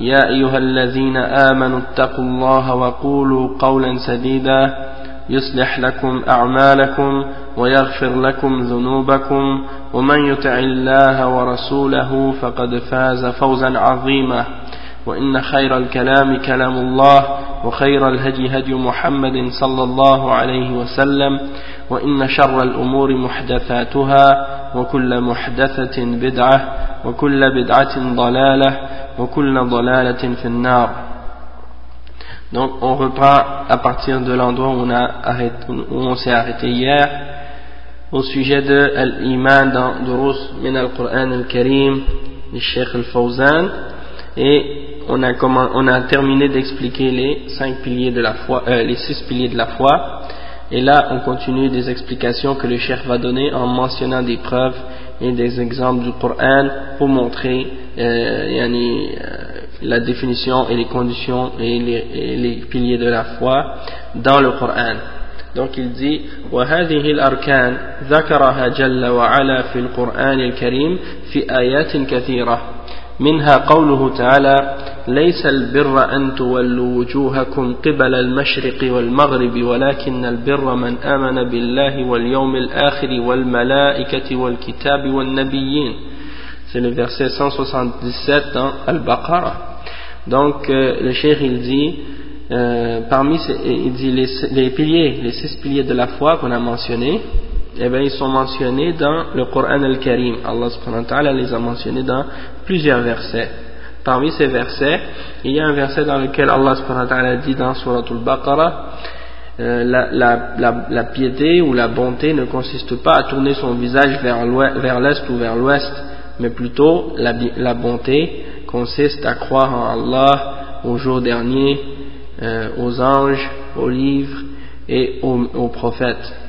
يا أيها الذين آمنوا اتقوا الله وقولوا قولا سديدا يصلح لكم أعمالكم ويغفر لكم ذنوبكم ومن يطع الله ورسوله فقد فاز فوزا عظيما وإن خير الكلام كلام الله وخير الهدي هدي محمد صلى الله عليه وسلم وإن شر الأمور محدثاتها وكل محدثة بدعة وكل بدعة ضلالة وكل ضلالة في النار Donc on reprend à partir de l'endroit où on, a arrêté, où on s'est arrêté hier au sujet de l'iman dans Durus min al-Qur'an al-Karim du Sheikh al-Fawzan et on a, comment, on a terminé d'expliquer les cinq piliers de la foi, euh, les six piliers de la foi et là on continue des explications que le Cheikh va donner en mentionnant des preuves et des exemples du Coran pour montrer euh, yani, euh, la définition et les conditions et les, et les, piliers de la foi dans le Coran. Donc il dit وهذه الأركان ذكرها جل وعلا في القرآن الكريم في آيات كثيرة منها قوله تعالى ليس البر أن تولوا وجوهكم قبل المشرق والمغرب ولكن البر من آمن بالله واليوم الآخر والملائكة والكتاب والنبيين c'est le verset 177 dans Al-Baqarah donc euh, le cheikh il dit euh, parmi ces, il dit les, les piliers les six piliers de la foi qu'on a mentionnés eh bien, ils sont mentionnés dans le Coran al-Karim. Allah subhanahu wa ta'ala les a mentionnés dans plusieurs versets. Parmi ces versets, il y a un verset dans lequel Allah subhanahu wa ta'ala dit dans Surah al-Baqarah euh, la, la, piété ou la bonté ne consiste pas à tourner son visage vers l'est ou vers l'ouest, mais plutôt la, bonté consiste à croire en Allah, au jour dernier, euh, aux anges, aux livres et aux prophètes.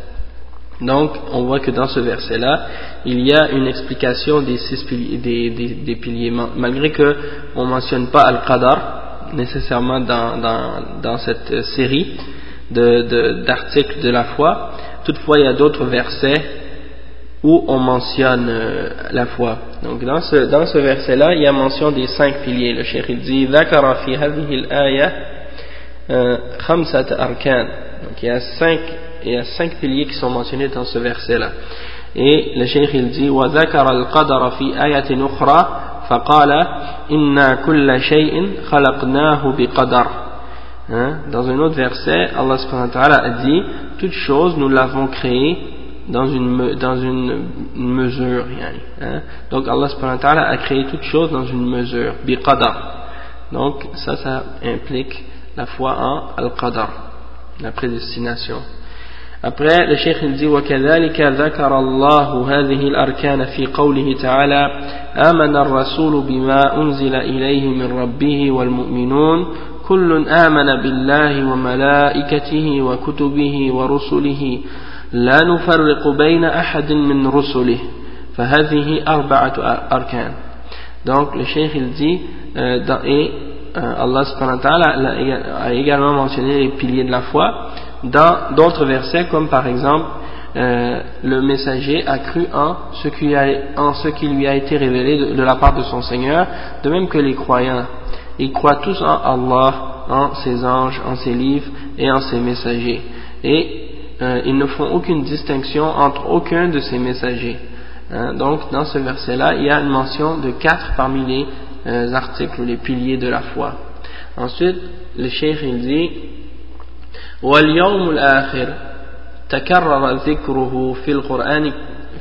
Donc, on voit que dans ce verset-là, il y a une explication des, six piliers, des, des, piliers malgré qu'on ne mentionne pas Al-Qadar nécessairement dans, dans, dans, cette série d'articles de, de, la foi. Toutefois, il y a d'autres versets où on mentionne euh, la foi. Donc, dans ce, dans ce verset-là, il y a mention des cinq piliers. Le chéri dit euh, «» Donc, il y a cinq il y a cinq piliers qui sont mentionnés dans ce verset-là. Et le cheikh il dit وذكر القدر في آية أخرى فقال إنا كل شيء خلقناه بقدر hein? Dans un autre verset, Allah subhanahu wa ta'ala a dit toute chose nous l'avons créée dans une, dans une, une mesure. Hein? Donc Allah subhanahu wa ta'ala a créé toute chose dans une mesure, biqadar. Donc ça, ça implique la foi en al-qadar, la prédestination. Après, le cheikh dit وكذلك ذكر الله هذه الأركان في قوله تعالى آمن الرسول بما أنزل إليه من ربه والمؤمنون كل آمن بالله وملائكته وكتبه ورسله لا نفرق بين أحد من رسله. فهذه أربعة أركان. Donc le cheikh il dit euh, dans, et euh, Allah subhanahu wa ta'ala a également mentionné les piliers de la foi. Dans d'autres versets comme par exemple euh, le messager a cru en ce, qui a, en ce qui lui a été révélé de, la part de son Seigneur de même que les croyants. Ils croient tous en Allah en ses anges, en ses livres et en ses messagers. Et euh, ils ne font aucune distinction entre aucun de ces messagers. Hein, donc dans ce verset là il y a une mention de quatre parmi les euh, articles les piliers de la foi. Ensuite le cheikh il dit واليوم الآخر تكرر ذكره في القرآن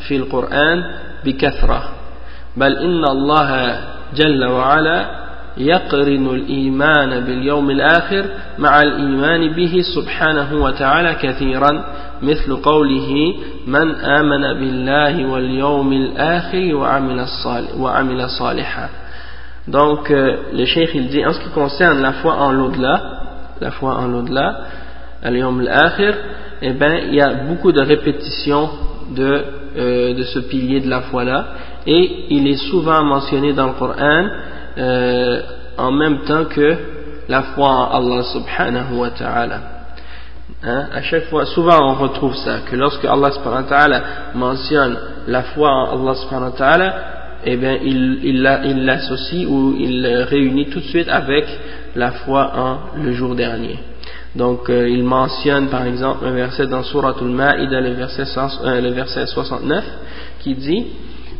في القرآن بكثرة. بل إن الله جل وعلا يقرن الإيمان باليوم الآخر مع الإيمان به سبحانه وتعالى كثيرا مثل قوله من آمن بالله واليوم الآخر وعمل, وعمل صالحا. Donc, le cheikh il dit, en ce qui concerne la foi en l'au-delà, la foi en l'au-delà, al-yawm al-akhir, eh ben, il y a beaucoup de répétitions de, euh, de ce pilier de la foi-là, et il est souvent mentionné dans le Coran euh, en même temps que la foi en Allah subhanahu wa ta'ala. Hein, à chaque fois, souvent on retrouve ça, que lorsque Allah subhanahu wa ta'ala mentionne la foi en Allah subhanahu wa ta'ala, eh bien il l'associe ou il réunit tout de suite avec la foi en le jour dernier. Donc euh, il mentionne par exemple un verset dans Surah Al-Ma'ida, le, euh, le verset 69, qui dit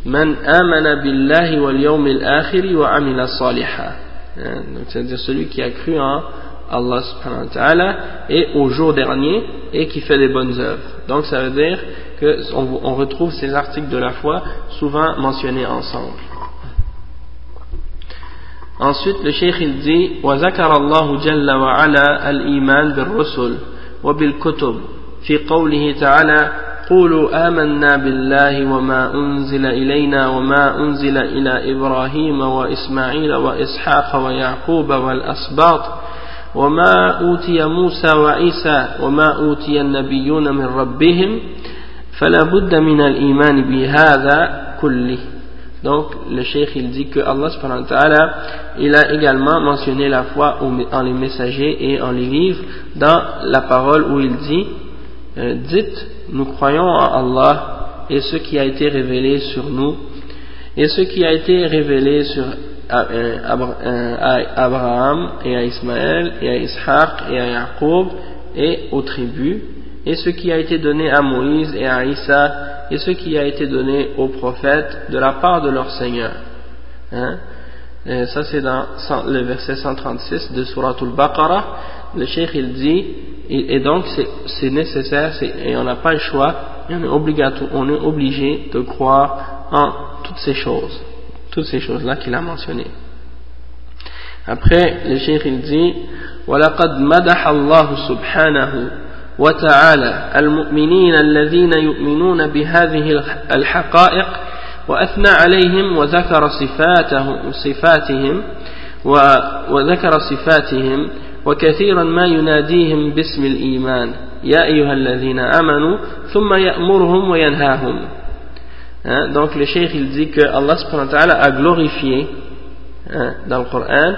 Man amana billahi wal yawmil akhiri wa amila saliha. Hein, c'est-à-dire celui qui a cru en Allah subhanahu wa ta'ala et au jour dernier et qui fait des bonnes œuvres. Donc ça veut dire qu'on on retrouve ces articles de la foi souvent mentionnés ensemble. Ensuite, le cheikh il dit وذكر الله جل وعلا الإيمان بالرسل وبالكتب في قوله تعالى قولوا آمنا بالله وما أنزل إلينا وما أنزل إلى إبراهيم وإسماعيل وإسحاق ويعقوب والأسباط وما أوتي موسى وعيسى وما أوتي النبيون من ربهم فلا بد من الإيمان بهذا كله Donc, le cheikh il dit que Allah subhanahu wa il a également mentionné la foi en les messagers et en les livres dans la parole où il dit euh, Dites, nous croyons en Allah et ce qui a été révélé sur nous. Et ce qui a été révélé sur euh, euh, à Abraham et à Ismaël et à Ishaq et à Jacob et aux tribus. Et ce qui a été donné à Moïse et à Isa et ce qui a été donné aux prophètes de la part de leur Seigneur. Hein? ça c'est dans le verset 136 de Surah Al-Baqarah. Le cheikh il dit, et, donc c'est nécessaire, et on n'a pas le choix, on est, obligatoire, on est obligé de croire en toutes ces choses toutes ces choses-là qu'il a mentionnées. Après, le cheikh il dit وَلَقَدْ مَدَحَ اللَّهُ سُبْحَانَهُ وتعالى المؤمنين الذين يؤمنون بهذه الحقائق وأثنى عليهم وذكر صفاتهم, صفاتهم وذكر صفاتهم وكثيرا ما يناديهم باسم الإيمان. يا أيها الذين آمنوا ثم يأمرهم وينهاهم. Hein, donc le cheikh il dit que Allah a glorifié dans le Coran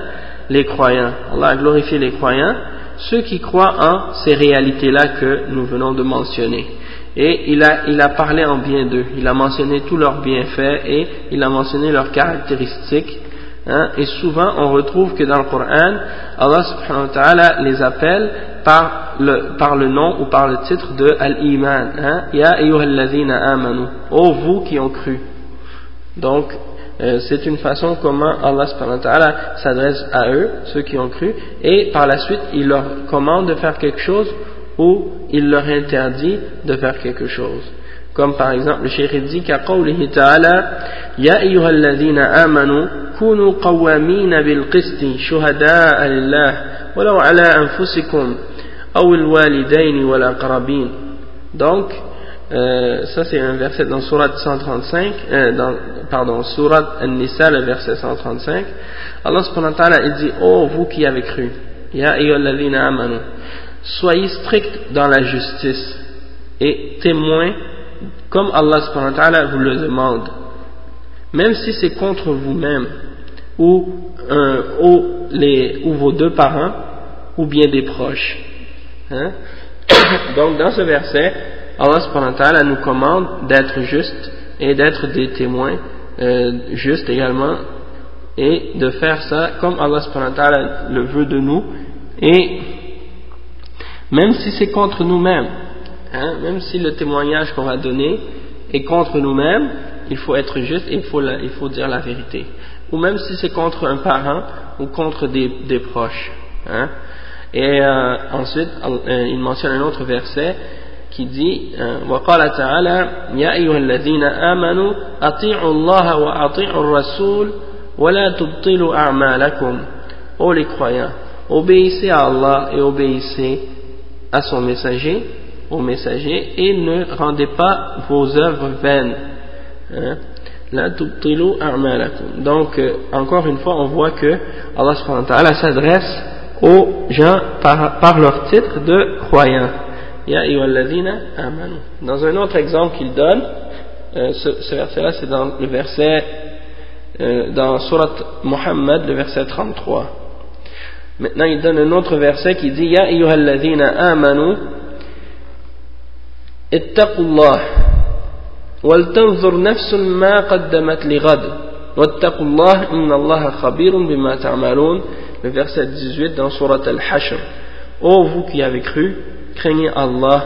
les croyants. Allah a glorifié les croyants, ceux qui croient en ces réalités-là que nous venons de mentionner. Et il a, il a parlé en bien d'eux. Il a mentionné tous leurs bienfaits et il a mentionné leurs caractéristiques. Hein, et souvent on retrouve que dans le Coran, Allah subhanahu wa ta'ala les appelle par le, par le nom ou par le titre de Al-Iman. Hein? Ya ayyuhalladhina amanu. Oh vous qui ont cru. Donc, euh, c'est une façon comment Allah s'adresse à eux, ceux qui ont cru, et par la suite, il leur commande de faire quelque chose ou il leur interdit de faire quelque chose. Comme par exemple, le cheikh dit qu'à qawlihi ta'ala, Ya ayyuhalladhina amanu, kunu qawwamina bil qisti, shuhada'a lillah, walau ala anfusikum, donc euh, ça c'est un verset dans Surat 135 euh, dans, pardon Surat An-Nisa le verset 135 Allah subhanahu wa dit oh vous qui avez cru soyez stricts dans la justice et témoins comme Allah subhanahu vous le demande. Même si c'est contre vous-même ou, euh, ou, les, ou vos deux parents ou bien des proches. Hein? Donc dans ce verset, Allah nous commande d'être justes et d'être des témoins euh, justes également et de faire ça comme Allah le veut de nous et même si c'est contre nous-mêmes, hein, même si le témoignage qu'on va donner est contre nous-mêmes, il faut être juste et il faut, il faut dire la vérité. Ou même si c'est contre un parent ou contre des, des proches. Hein. Et euh, ensuite, euh, il mentionne un autre verset qui dit وقال تعالى يا أيها الذين آمنوا أطيعوا الله وأطيعوا الرسول ولا تبطلوا أعمالكم Ô les croyants, obéissez à Allah et obéissez à son messager, au messager, et ne rendez pas vos œuvres vaines. Hein? Donc, euh, encore une fois, on voit que Allah s'adresse aux gens par, par, leur titre de croyants. Dans un autre exemple qu'il donne, euh, ce, ce verset-là, c'est dans le verset, euh, dans Surat Muhammad, le verset 33. Maintenant, il donne un autre verset qui dit Ya ayyuhalladhina amanu, ittaqullah, waltanzur nafsun ma qaddamat lighad, wattaqullah, inna allaha khabirun bima ta'malun. Le verset 18 dans Surat Al-Hashr. Ô vous qui avez cru, craignez Allah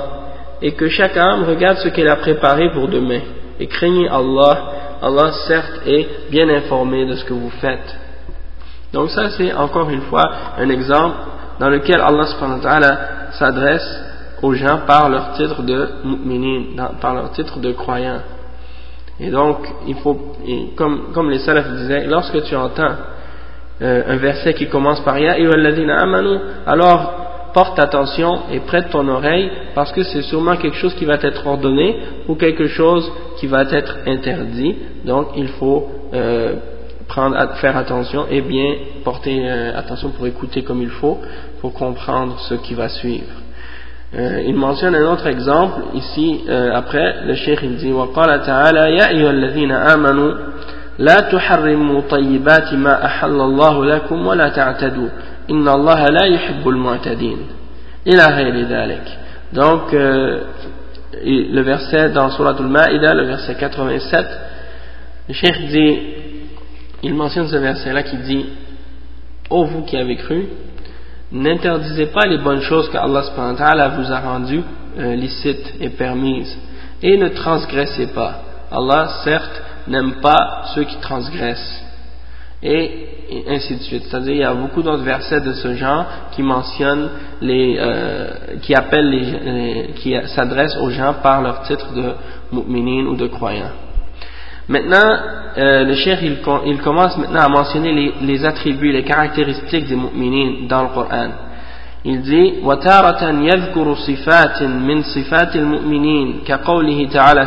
et que chaque âme regarde ce qu'elle a préparé pour demain. Et craignez Allah. Allah certes est bien informé de ce que vous faites. Donc ça c'est encore une fois un exemple dans lequel Allah s'adresse aux gens par leur titre de mu'minin, par leur titre de croyant. Et donc, il faut, comme, comme les salafs disaient, lorsque tu entends euh, un verset qui commence par Ya amanu, alors porte attention et prête ton oreille parce que c'est sûrement quelque chose qui va être ordonné ou quelque chose qui va être interdit. Donc, il faut euh, prendre, faire attention et bien porter euh, attention pour écouter comme il faut pour comprendre ce qui va suivre. Euh, il mentionne un autre exemple ici euh, après le cheikh il dit وقال تعالى يا أيها الذين آمنوا لا تحرموا طيبات ما أحل الله لكم ولا تعتدوا inna Allah la yuhibbul mu'tadin. Ila dhalik donc euh, le verset dans Surat al-Ma'ida le verset 87 le cheikh dit il mentionne ce verset là qui dit ô oh, vous qui avez cru n'interdisez pas les bonnes choses que Allah subhanahu vous a rendues euh, licites et permises. Et ne transgressez pas. Allah certes n'aime pas ceux qui transgressent. Et ainsi de suite. C'est-à-dire il y a beaucoup d'autres versets de ce genre qui mentionnent les, euh, qui appellent les, qui s'adressent aux gens par leur titre de mu'minin ou de croyants. Maintenant, euh, le cheikh il, il, commence maintenant à mentionner les, les, attributs, les caractéristiques des mu'minin dans le Coran. Il dit وتارة يذكر صفات من صفات المؤمنين كقوله تعالى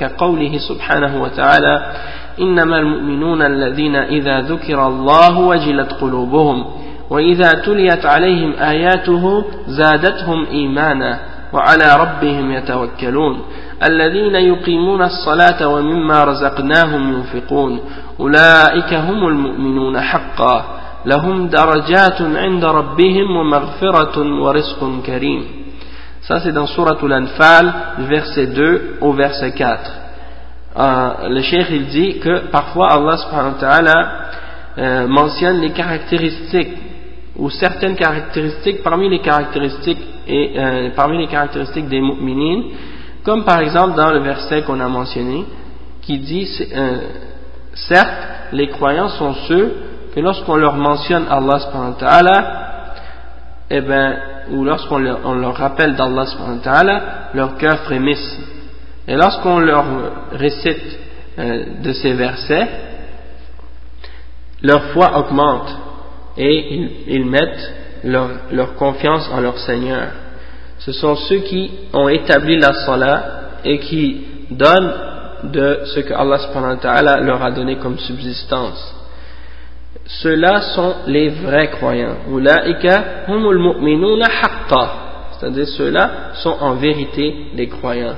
كقوله سبحانه وتعالى إنما المؤمنون الذين إذا ذكر الله وجلت قلوبهم وإذا تليت عليهم آياته زادتهم إيمانا وعلى ربهم يتوكلون الذين يقيمون الصلاة ومما رزقناهم ينفقون أولئك هم المؤمنون حقا لهم درجات عند ربهم ومغفرة ورزق كريم Ça c'est dans Surah Al-Anfal, verset 2 au verset 4. Euh, le cheikh il dit que parfois Allah subhanahu wa ta'ala euh, mentionne les caractéristiques ou certaines caractéristiques parmi les caractéristiques et euh, parmi les caractéristiques des mu'minines comme par exemple dans le verset qu'on a mentionné, qui dit, certes, les croyants sont ceux que lorsqu'on leur mentionne Allah subhanahu wa ta'ala, eh ben, ou lorsqu'on leur, leur, rappelle d'Allah subhanahu wa ta'ala, leur cœur frémisse. Et lorsqu'on leur récite euh, de ces versets, leur foi augmente et ils, mettent leur, leur confiance en leur Seigneur ce sont ceux qui ont établi la salat et qui donnent de ce que Allah leur a donné comme subsistance. Ceux-là sont les vrais croyants. C'est-à-dire ceux-là sont en vérité les croyants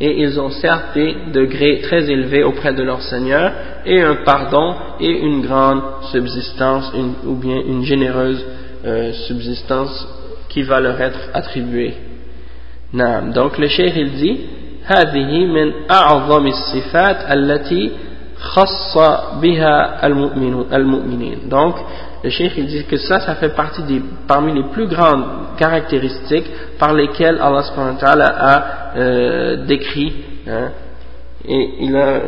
Et ils ont certes des degrés très élevés auprès de leur Seigneur et un pardon et une grande subsistance ou bien une généreuse euh, subsistance qui va leur être attribué. Donc le cheikh il dit هذه من أعظم الصفات التي خص بها المؤمنين donc le cheikh il dit que ça ça fait partie des, parmi les plus grandes caractéristiques par lesquelles Allah subhanahu wa a euh, décrit hein, et il a,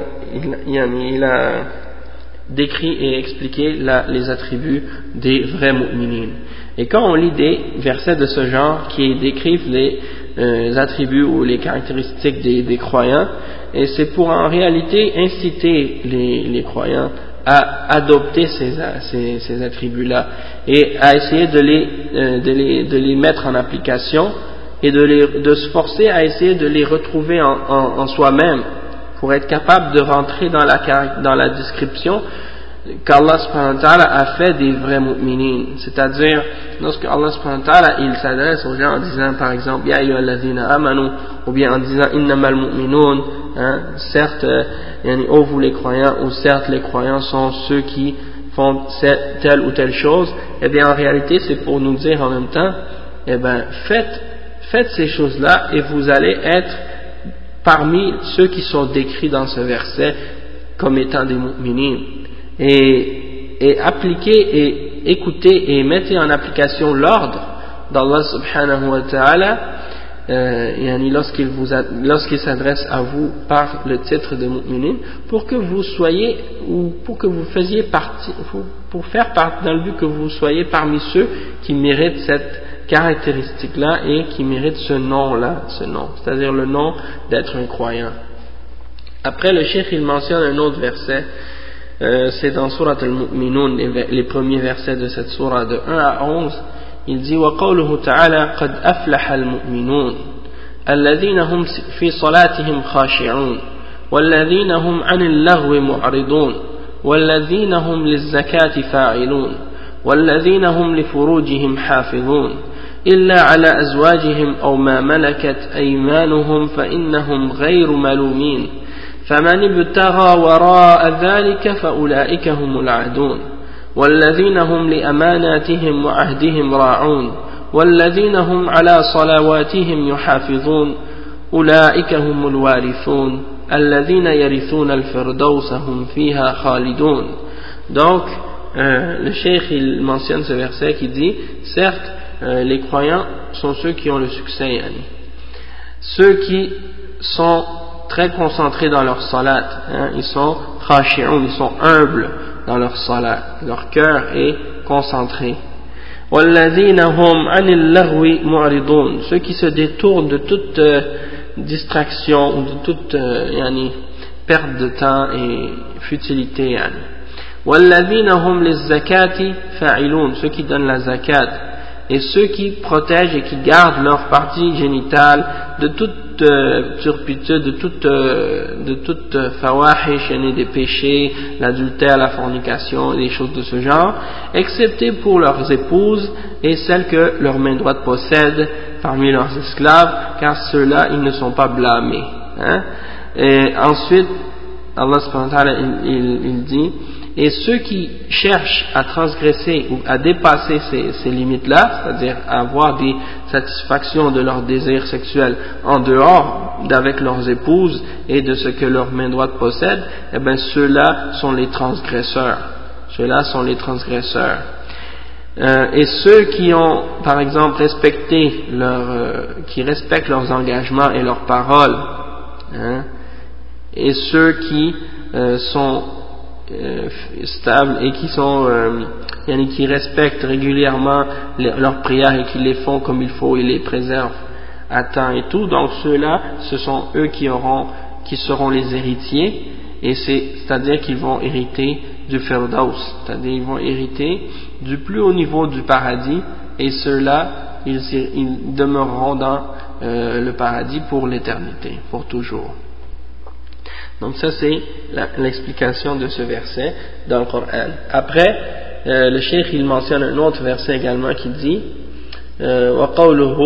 il, a décrit et expliqué les attributs des vrais mu'minines. Et quand on lit des versets de ce genre qui décrivent les, euh, attributs ou les caractéristiques des, croyants, et c'est pour en réalité inciter les, croyants à adopter ces, attributs-là et à essayer de les, euh, de les, mettre en application et de, les, de se forcer à essayer de les retrouver en, soi-même pour être capable de rentrer dans la, dans la description qu'Allah a fait des vrais mu'minines. C'est-à-dire, lorsque Allah il s'adresse aux gens en disant, par exemple, Ya amanu, ou bien en disant, innamal mu'minun, hein, certes, euh, oh vous les croyants, ou certes les croyants sont ceux qui font telle ou telle chose, eh bien en réalité c'est pour nous dire en même temps, eh bien faites, faites ces choses-là et vous allez être parmi ceux qui sont décrits dans ce verset comme étant des mu'minines et, et appliquez et écoutez et mettez en application l'ordre d'Allah subhanahu wa ta'ala euh, lorsqu'il vous lorsqu'il s'adresse à vous par le titre de mu'minin pour que vous soyez ou pour que vous faisiez partie pour, faire partie dans le but que vous soyez parmi ceux qui méritent cette caractéristique là et qui méritent ce nom là ce nom c'est-à-dire le nom d'être un croyant. Après le cheikh il mentionne un autre verset euh, c'est dans Surat al-Mu'minun, les premiers versets de cette surah de 1 à 11, il dit وقوله تعالى قد أفلح المؤمنون الذين هم في صلاتهم خاشعون والذين هم عن اللغو معرضون والذين هم للزكاة فاعلون والذين هم لفروجهم حافظون إلا على أزواجهم أو ما ملكت أيمانهم فإنهم غير ملومين فمن ابتغى وراء ذلك فأولئك هم العادون. والذين هم لأماناتهم وعهدهم راعون. والذين هم على صلواتهم يحافظون. أولئك هم الوارثون. الذين يرثون الفردوس هم فيها خالدون. Donc euh, le cheikh il mentionne ce verset qui dit certes euh, les croyants sont ceux qui ont le succès yani. ceux qui sont très concentrés dans leur salat, hein, ils sont khashi'un, ils sont humbles dans leur salat, leur cœur est concentré. ceux qui se détournent de toute euh, distraction ou de toute euh, perte de temps et futilité ceux qui donnent la zakat et ceux qui protègent et qui gardent leur partie génitale de toute euh, turpitude, de toute, euh, de toute euh, fawahish, des péchés, l'adultère, la fornication et des choses de ce genre, excepté pour leurs épouses et celles que leur main droite possède parmi leurs esclaves, car ceux-là, ils ne sont pas blâmés. Hein. Et ensuite, Allah il, il dit et ceux qui cherchent à transgresser ou à dépasser ces, limites-là, c'est-à-dire à avoir des satisfactions de leurs désirs sexuels en dehors d'avec leurs épouses et de ce que leur main droite possède, eh bien ceux-là sont les transgresseurs. Ceux-là sont les transgresseurs. Euh, et ceux qui ont, par exemple, respecté leur, euh, qui respectent leurs engagements et leurs paroles, hein, et ceux qui euh, sont euh, stables et qui sont euh, qui respectent régulièrement leurs prières et qui les font comme il faut et les préservent à et tout. Donc ceux-là ce sont eux qui seront les héritiers et c'est à dire qu'ils vont hériter du Firdaus. C'est-à-dire ils vont hériter du plus haut niveau du paradis et ceux-là ils, demeureront dans le paradis pour l'éternité pour toujours donc ça c'est l'explication de ce verset dans le Coran. Après, euh, le cheikh il mentionne un autre verset également qui dit وقوله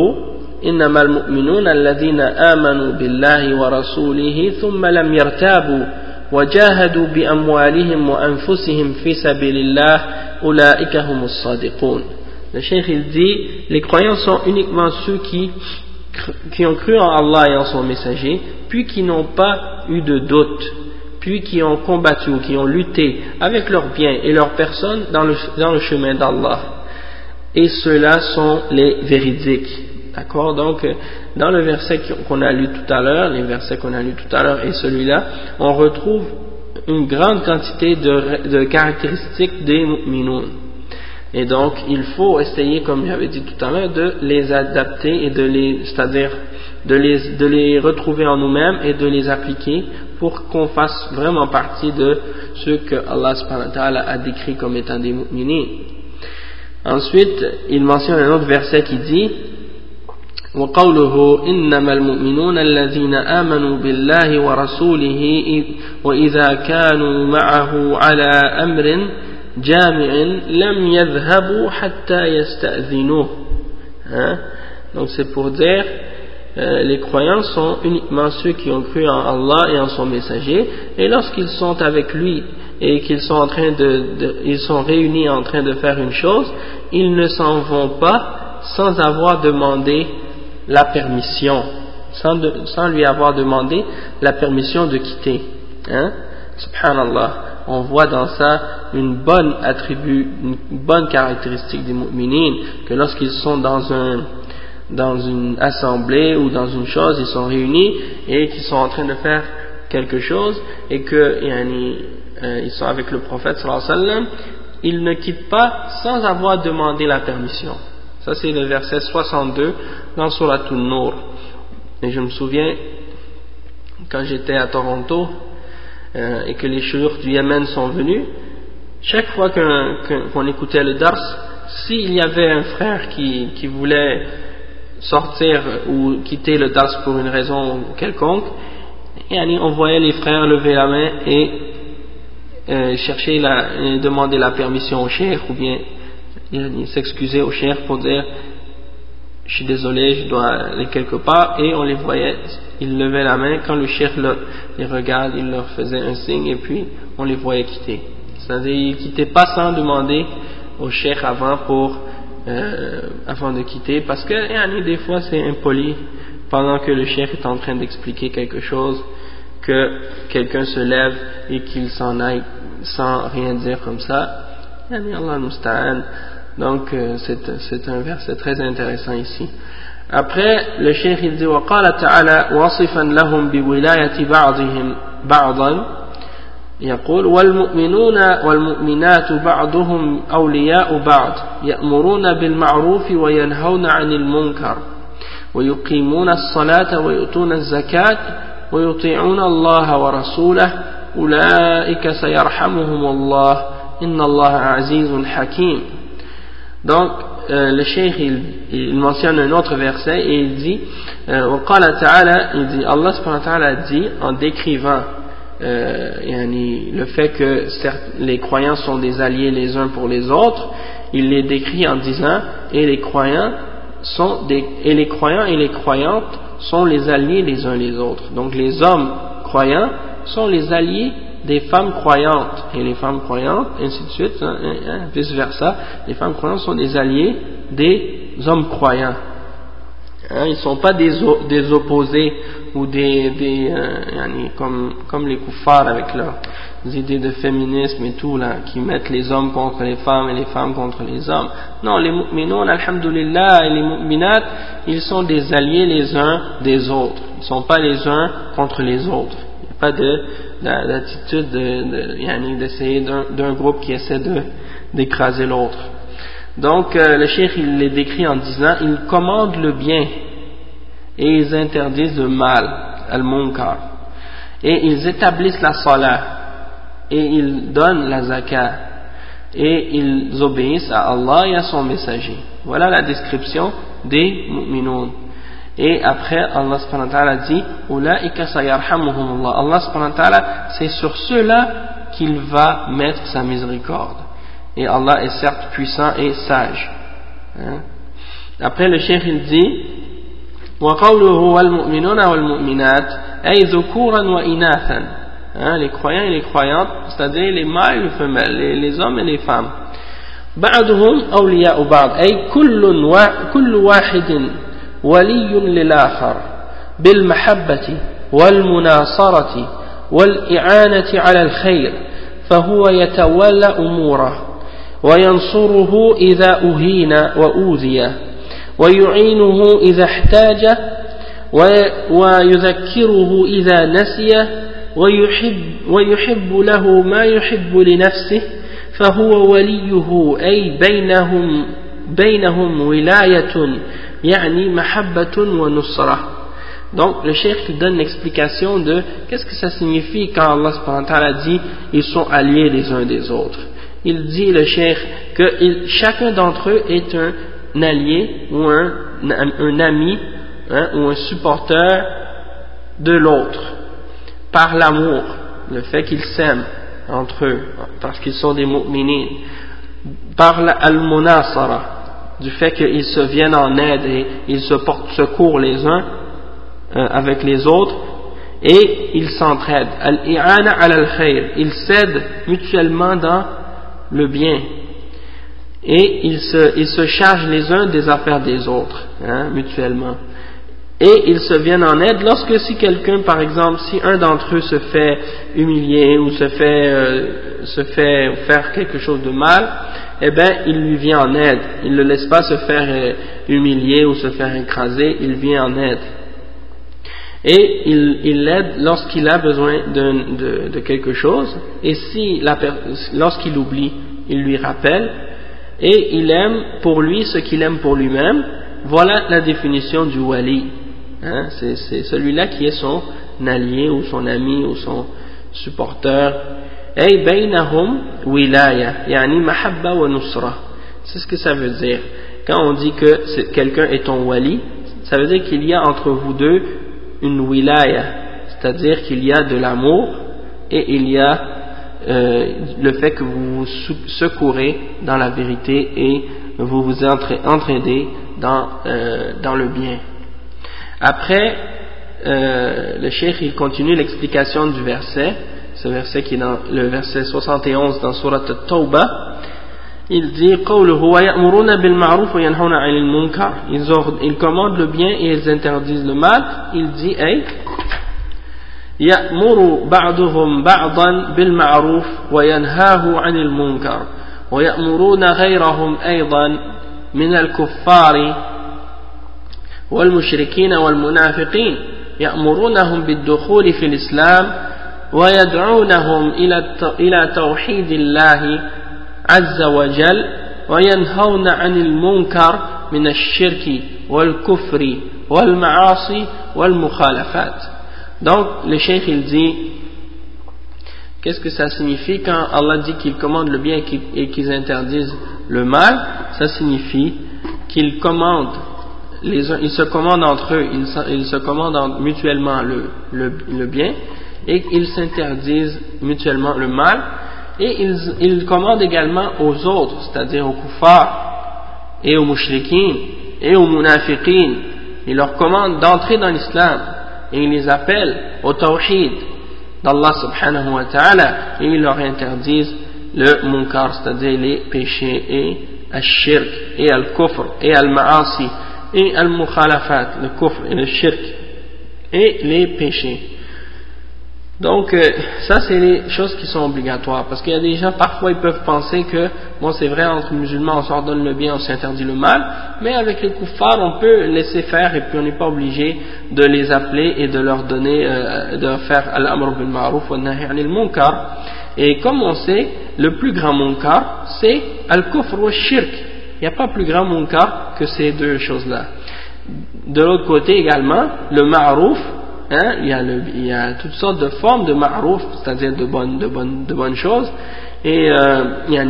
إنما المؤمنون الذين آمنوا بالله ورسوله ثم لم يرتابوا وجاهدوا بأموالهم وأنفسهم في سبيل الله أولئك هم الصادقون Le cheikh il dit les croyants sont uniquement ceux qui qui ont cru en Allah et en son messager, puis qui n'ont pas eu de doute, puis qui ont combattu ou qui ont lutté avec leurs biens et leurs personnes dans le, dans le chemin d'Allah. Et ceux-là sont les véridiques. D'accord? Donc, dans le verset qu'on a lu tout à l'heure, les versets qu'on a lu tout à l'heure et celui-là, on retrouve une grande quantité de, caractéristiques des mu'minoun. Et donc, il faut essayer, comme j'avais dit tout à l'heure, de les adapter et de les, c'est-à-dire de les, de les retrouver en nous-mêmes et de les appliquer pour qu'on fasse vraiment partie de ceux que Allah a décrit comme étant des mu'minins. Ensuite, il mentionne un autre verset qui dit وقوله إنما المؤمنون الذين آمنوا بالله ورسوله وإذا كانوا معه على أمر جامع لم يذهبوا حتى يستأذنوه hein? donc c'est pour dire euh, les croyants sont uniquement ceux qui ont cru en Allah et en son messager et lorsqu'ils sont avec lui et qu'ils sont en train de, de, ils sont réunis en train de faire une chose ils ne s'en vont pas sans avoir demandé la permission, sans, sans, lui avoir demandé la permission de quitter. Hein? Subhanallah. on voit dans ça une bonne attribut, une bonne caractéristique des mu'minines, que lorsqu'ils sont dans un, dans une assemblée ou dans une chose, ils sont réunis et qu'ils sont en train de faire quelque chose et que euh, sont avec le prophète sallallahu ils ne quittent pas sans avoir demandé la permission. Ça, c'est le verset 62 dans Surat Nur. Et je me souviens, quand j'étais à Toronto euh, et que les chouurs du Yémen sont venus, chaque fois qu'on écoutait le Dars, s'il y avait un frère qui, voulait sortir ou quitter le Dars pour une raison quelconque, on voyait les frères lever la main et euh, chercher la, demander la permission au cheikh ou bien il s'excusait au cher pour dire je suis désolé, je dois aller quelque part, et on les voyait, ils levaient la main, quand le cher les regarde, il leur faisait un signe, et puis on les voyait quitter. C'est-à-dire, ils quittaient pas sans demander au cher avant pour, euh, avant de quitter, parce que, des fois, c'est impoli, pendant que le cher est en train d'expliquer quelque chose, que quelqu'un se lève et qu'il s'en aille sans rien dire comme ça. Allah donc euh, c'est un verset très intéressant ici. Après, le cheikh il dit وقال تعالى واصفا لهم بولاية بعضهم بعضا. يقول والمؤمنون والمؤمنات بعضهم أولياء بعض يأمرون بالمعروف وينهون عن المنكر ويقيمون الصلاة ويؤتون الزكاة ويطيعون الله ورسوله. أولئك سيرحمهم الله إن الله عزيز حكيم. Donc, euh, le cheikh, il, il, mentionne un autre verset et il dit, euh, il dit, Allah subhanahu dit, en décrivant euh, le fait que les croyants sont des alliés les uns pour les autres, il les décrit en disant, et les croyants sont des, et les croyants et les croyantes sont les alliés les uns les autres. Donc les hommes croyants sont les alliés des femmes croyantes et les femmes croyantes, ainsi de suite, hein, hein, hein, vice versa, les femmes croyantes sont des alliés des hommes croyants. ils ne sont pas des, des, opposés ou des, des euh, comme, comme les koufars avec leurs idées de féminisme et tout là, qui mettent les hommes contre les femmes et les femmes contre les hommes. Non, les mu'minun, alhamdulillah, et les mu'minat, ils sont des alliés les uns des autres. Ils ne sont pas les uns contre les autres. Pas de l'attitude d'essayer d'un groupe qui essaie d'écraser l'autre. Donc euh, le cheikh les décrit en disant ils commandent le bien et ils interdisent le mal, al-munkar. Et ils établissent la salat et ils donnent la zakat et ils obéissent à Allah et à son messager. Voilà la description des mu'minoun. Et après, Allah subhanahu wa ta'ala dit Allah subhanahu wa ta'ala, c'est sur ceux-là qu'il va mettre sa miséricorde. Et Allah est certes puissant et sage. Hein? Après, le cheikh il dit وقوله والمؤمنون والمؤمنات أي ذكورا وإناثا hein, les croyants et les croyantes c'est-à-dire les mâles et les femelles les, les hommes et les femmes بعضهم أولياء بعض أي كل, كل واحد ولي للآخر بالمحبة والمناصرة والإعانة على الخير فهو يتولى أموره وينصره إذا أهين وأوذي ويعينه إذا احتاج ويذكره إذا نسي ويحب, ويحب له ما يحب لنفسه فهو وليه أي بينهم بينهم ولاية يعني محبة ونصرة Donc le cheikh donne l'explication de qu'est-ce que ça signifie quand Allah dit ils sont alliés les uns des autres. Il dit le cheikh que chacun d'entre eux est un allié ou un, un ami hein, ou un supporter de l'autre par l'amour, le fait qu'ils s'aiment entre eux parce qu'ils sont des mu'minin, par l'al-munasara du fait qu'ils se viennent en aide et ils se portent secours les uns euh, avec les autres et ils s'entraident. Al-i'ana al-khayr, ils s'aident mutuellement dans le bien et ils se, ils se chargent les uns des affaires des autres, hein, mutuellement. Et ils se viennent en aide lorsque si quelqu'un, par exemple, si un d'entre eux se fait humilier ou se fait, euh, faire quelque chose de mal, eh bien, il lui vient en aide. Il ne laisse pas se faire euh, humilier ou se faire écraser, il vient en aide. Et il l'aide lorsqu'il a besoin de, de, quelque chose, et si lorsqu'il oublie, il lui rappelle, et il aime pour lui ce qu'il aime pour lui-même. Voilà la définition du wali. Hein, c'est celui-là qui est son allié ou son ami ou son supporter أي بينهم wilaya يعني محبة ونصرة c'est ce que ça veut dire quand on dit que quelqu'un est ton wali ça veut dire qu'il y a entre vous deux une wilaya c'est-à-dire qu'il y a de l'amour et il y a euh, le fait que vous vous secourez dans la vérité et vous vous entraidez dans, euh, dans le bien après euh, le cheikh il continue l'explication du verset ce verset qui est dans le verset 71 dans Surat At-Tawbah, il dit ils, commandent le bien et ils interdisent le mal il dit hey, يأمر بعضهم بعضا بالمعروف وينهاه عن المنكر ويأمرون غيرهم أيضا من الكفار والمشركين والمنافقين يأمرونهم بالدخول في الإسلام ويدعونهم إلى توحيد الله عز وجل وينهون عن المنكر من الشرك والكفر والمعاصي والمخالفات. Donc le cheikh il dit qu'est-ce que ça signifie quand Allah dit qu'il commande le bien et qu'ils interdisent le mal? Ça signifie qu'il commande ils se commandent entre eux ils se, commandent mutuellement le, le, le bien et ils s'interdisent mutuellement le mal et ils, commandent également aux autres, c'est-à-dire aux kuffars et aux mushrikin et aux munafiqin, ils leur commandent d'entrer dans l'islam et ils les appellent au tawhid d'Allah subhanahu wa ta'ala et ils leur interdisent le munkar, c'est-à-dire les péchés et al-shirk et al-kufr et al-ma'asi et al-mukhalafat, le kufr et le shirk et les péchés. Donc, euh, ça, c'est les choses qui sont obligatoires. Parce qu'il y a des gens, parfois, ils peuvent penser que, bon, c'est vrai, entre musulmans, on s'ordonne le bien, on s'interdit le mal, mais avec les kuffars, on peut laisser faire et puis on n'est pas obligé de les appeler et de leur donner, euh, de faire al-amr bil ma'ruf wa nahi anil munkar. Et comme on sait, le plus grand munkar, c'est al-kufr wa shirk. Il n'y a pas plus grand munkar que ces deux choses-là. De l'autre côté également, le ma'ruf, Hein, il, y a il, y a toutes sortes de formes de ma'rouf, c'est-à-dire de bonnes, de, bonnes, de bonnes choses. Et euh,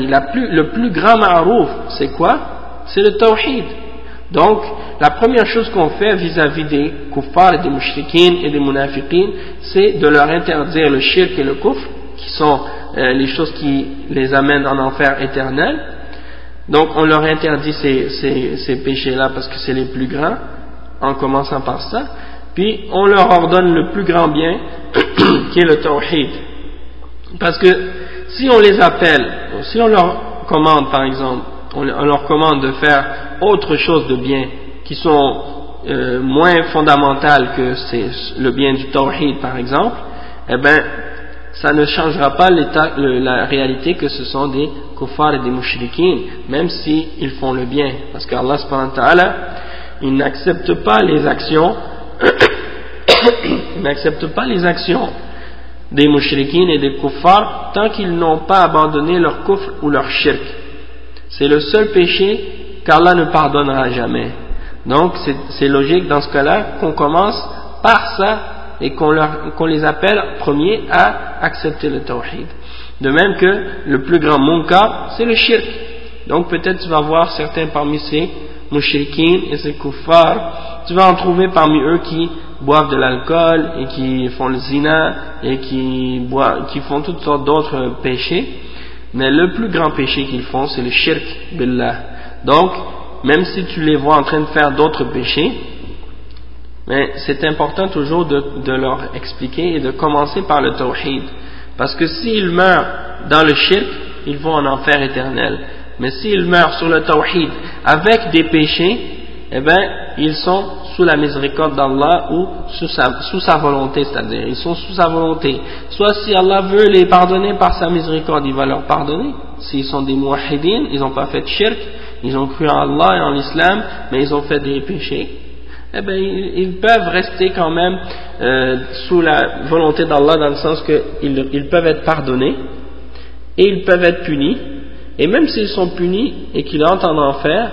la plus, le plus grand ma'rouf, c'est quoi? C'est le tawhid. Donc, la première chose qu'on fait vis-à-vis des kuffars et des mushrikines et des munafiqines, c'est de leur interdire le shirk et le kufr, qui sont euh, les choses qui les amènent en enfer éternel. Donc, on leur interdit ces, ces, péchés-là parce que c'est les plus grands, en commençant par ça puis on leur ordonne le plus grand bien, qui est le tawhid. Parce que si on les appelle, si on leur commande par exemple, on leur commande de faire autre chose de bien, qui sont euh, moins fondamentales que le bien du tawhid par exemple, eh bien, ça ne changera pas la réalité que ce sont des kuffars et des mouchriquins, même s'ils font le bien. Parce qu'Allah il n'accepte pas les actions n'accepte pas les actions des mouchriquines et des kuffars tant qu'ils n'ont pas abandonné leur kufr ou leur shirk. C'est le seul péché qu'Allah ne pardonnera jamais. Donc c'est logique dans ce cas-là qu'on commence par ça et qu'on les appelle premier à accepter le tawhid. De même que le plus grand munkar, c'est le shirk. Donc peut-être tu vas voir certains parmi ces mouchriquines et ces kuffars, tu vas en trouver parmi eux qui boivent de l'alcool et qui font le zina et qui, boivent, qui font toutes sortes d'autres péchés. Mais le plus grand péché qu'ils font, c'est le shirk billah. Donc, même si tu les vois en train de faire d'autres péchés, mais c'est important toujours de, de, leur expliquer et de commencer par le tawhid. Parce que s'ils meurent dans le shirk, ils vont en enfer éternel. Mais s'ils meurent sur le tawhid avec des péchés, eh bien, ils sont sous la miséricorde d'Allah ou sous sa, sous sa volonté, c'est-à-dire ils sont sous sa volonté. Soit si Allah veut les pardonner par sa miséricorde, il va leur pardonner. S'ils sont des muwahidines, ils n'ont pas fait de shirk, ils ont cru en Allah et en l'islam, mais ils ont fait des péchés, eh bien, ils, peuvent rester quand même euh, sous la volonté d'Allah dans le sens qu'ils ils peuvent être pardonnés et ils peuvent être punis. Et même s'ils sont punis et qu'ils entrent en enfer,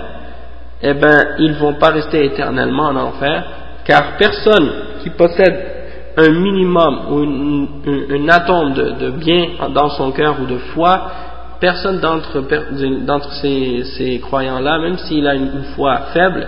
eh ben, ils ne vont pas rester éternellement en enfer, car personne qui possède un minimum ou un atome de, de, bien dans son cœur ou de foi, personne d'entre ces, ces croyants-là, même s'il a une, foi faible,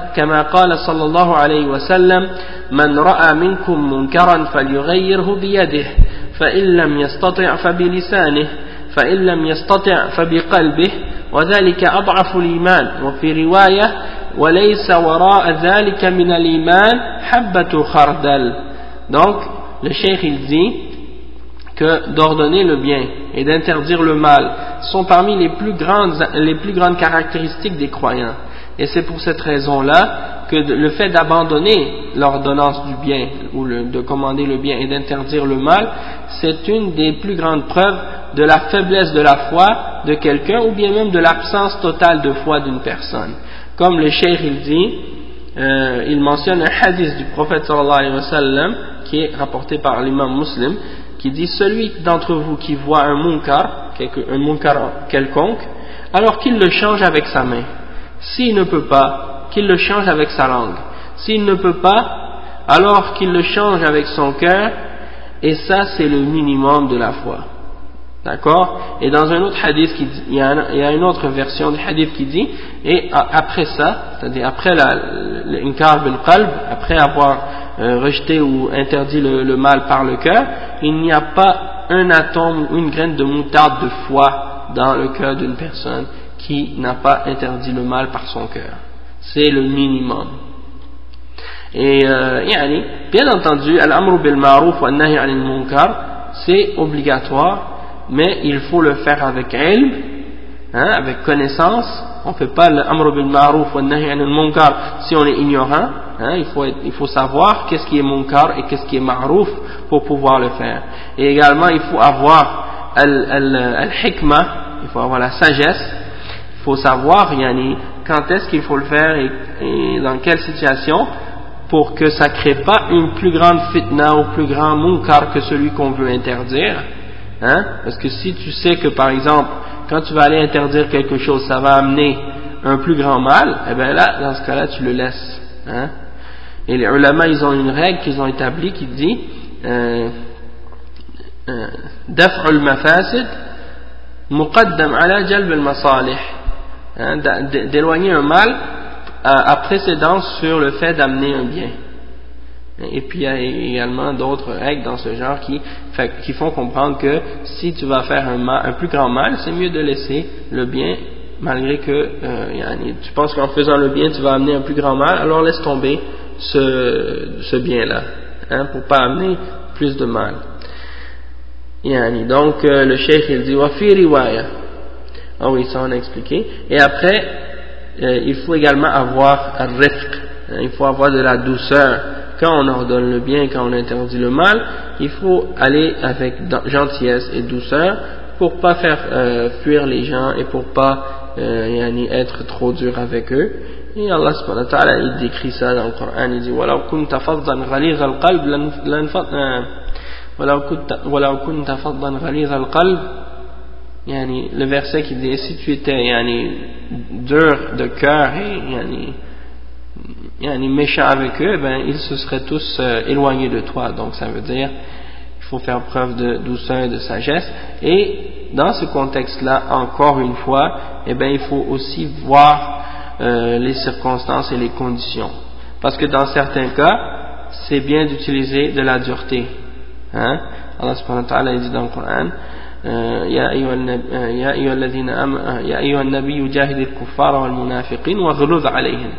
كما قال صلى الله عليه وسلم من رأى منكم منكرا فليغيره بيده فإن لم يستطع فبلسانه فإن لم يستطع فبقلبه وذلك أضعف الإيمان. وفي رواية وليس وراء ذلك من الإيمان حبة خردل. Donc le cheikh il dit que d'ordonner le bien et d'interdire le mal sont parmi les plus grandes, les plus grandes caractéristiques des croyants. Et c'est pour cette raison-là que le fait d'abandonner l'ordonnance du bien ou de commander le bien et d'interdire le mal, c'est une des plus grandes preuves de la faiblesse de la foi de quelqu'un ou bien même de l'absence totale de foi d'une personne. Comme le cheikh il dit, euh, il mentionne un hadith du prophète sallallahu alayhi wa sallam qui est rapporté par l'imam muslim qui dit celui d'entre vous qui voit un munkar, un munkar quelconque, alors qu'il le change avec sa main. S'il ne peut pas, qu'il le change avec sa langue. S'il ne peut pas, alors qu'il le change avec son cœur, et ça c'est le minimum de la foi. D'accord? Et dans un autre hadith, il, y a une autre version du hadith qui dit, et après ça, c'est-à-dire après l'inkar qalb, après avoir euh, rejeté ou interdit le, mal par le cœur, il n'y a pas un atome ou une graine de moutarde de foi dans le cœur d'une personne qui n'a pas interdit le mal par son cœur. C'est le minimum. Et euh, bien entendu, al-amru bil ma'ruf wa nahi anil munkar, c'est obligatoire mais il faut le faire avec ilm, hein, avec connaissance. On ne fait pas l'amr bil ma'ruf wa nahi anil munkar si on est ignorant. Hein, il, faut il faut savoir qu'est-ce qui est munkar et qu'est-ce qui est ma'ruf pour pouvoir le faire. Et également, il faut avoir al-hikmah, il faut avoir la sagesse. Faut savoir yani, quand est-ce qu'il faut le faire et, et dans quelle situation pour que ça ne crée pas une plus grande fitna ou plus grand munkar que celui qu'on veut interdire Hein? Parce que si tu sais que, par exemple, quand tu vas aller interdire quelque chose, ça va amener un plus grand mal, eh bien là, dans ce cas-là, tu le laisses. Hein? Et les ulama, ils ont une règle qu'ils ont établie qui dit euh, euh, Daf'ul mafasid muqaddam ala jalb al-masalih hein? d'éloigner un mal à précédence sur le fait d'amener un bien. Et puis il y a également d'autres règles dans ce genre qui, qui font comprendre que si tu vas faire un, un plus grand mal, c'est mieux de laisser le bien, malgré que euh, tu penses qu'en faisant le bien tu vas amener un plus grand mal, alors laisse tomber ce, ce bien-là, hein, pour pas amener plus de mal. Donc euh, le cheikh il dit. Ah oui, ça on a expliqué. Et après, euh, il faut également avoir rifq. Hein, il faut avoir de la douceur. Quand on ordonne le bien, quand on interdit le mal, il faut aller avec gentillesse et douceur pour pas faire euh, fuir les gens et pour pas euh, yani, être trop dur avec eux. Et Allah subhanahu wa ta'ala il décrit ça dans le Coran, il dit وَلَوْ كُنْتَ فَضًّا غَلِيظَ الْقَلْبِ وَلَوْ كُنْتَ فَضًّا غَلِيظَ الْقَلْبِ yani, le verset qui dit si tu étais yani, dur de cœur et yani, méchant avec eux, ben, ils se seraient tous euh, éloignés de toi. Donc ça veut dire il faut faire preuve de douceur et de sagesse. Et dans ce contexte-là, encore une fois, eh ben, il faut aussi voir euh, les circonstances et les conditions. Parce que dans certains cas, c'est bien d'utiliser de la dureté. Hein? Allah subhanahu wa ta'ala dit dans le Coran يا أيها يا أيها الذين يا أيها النبي جاهد الكفار والمنافقين واغلظ عليهم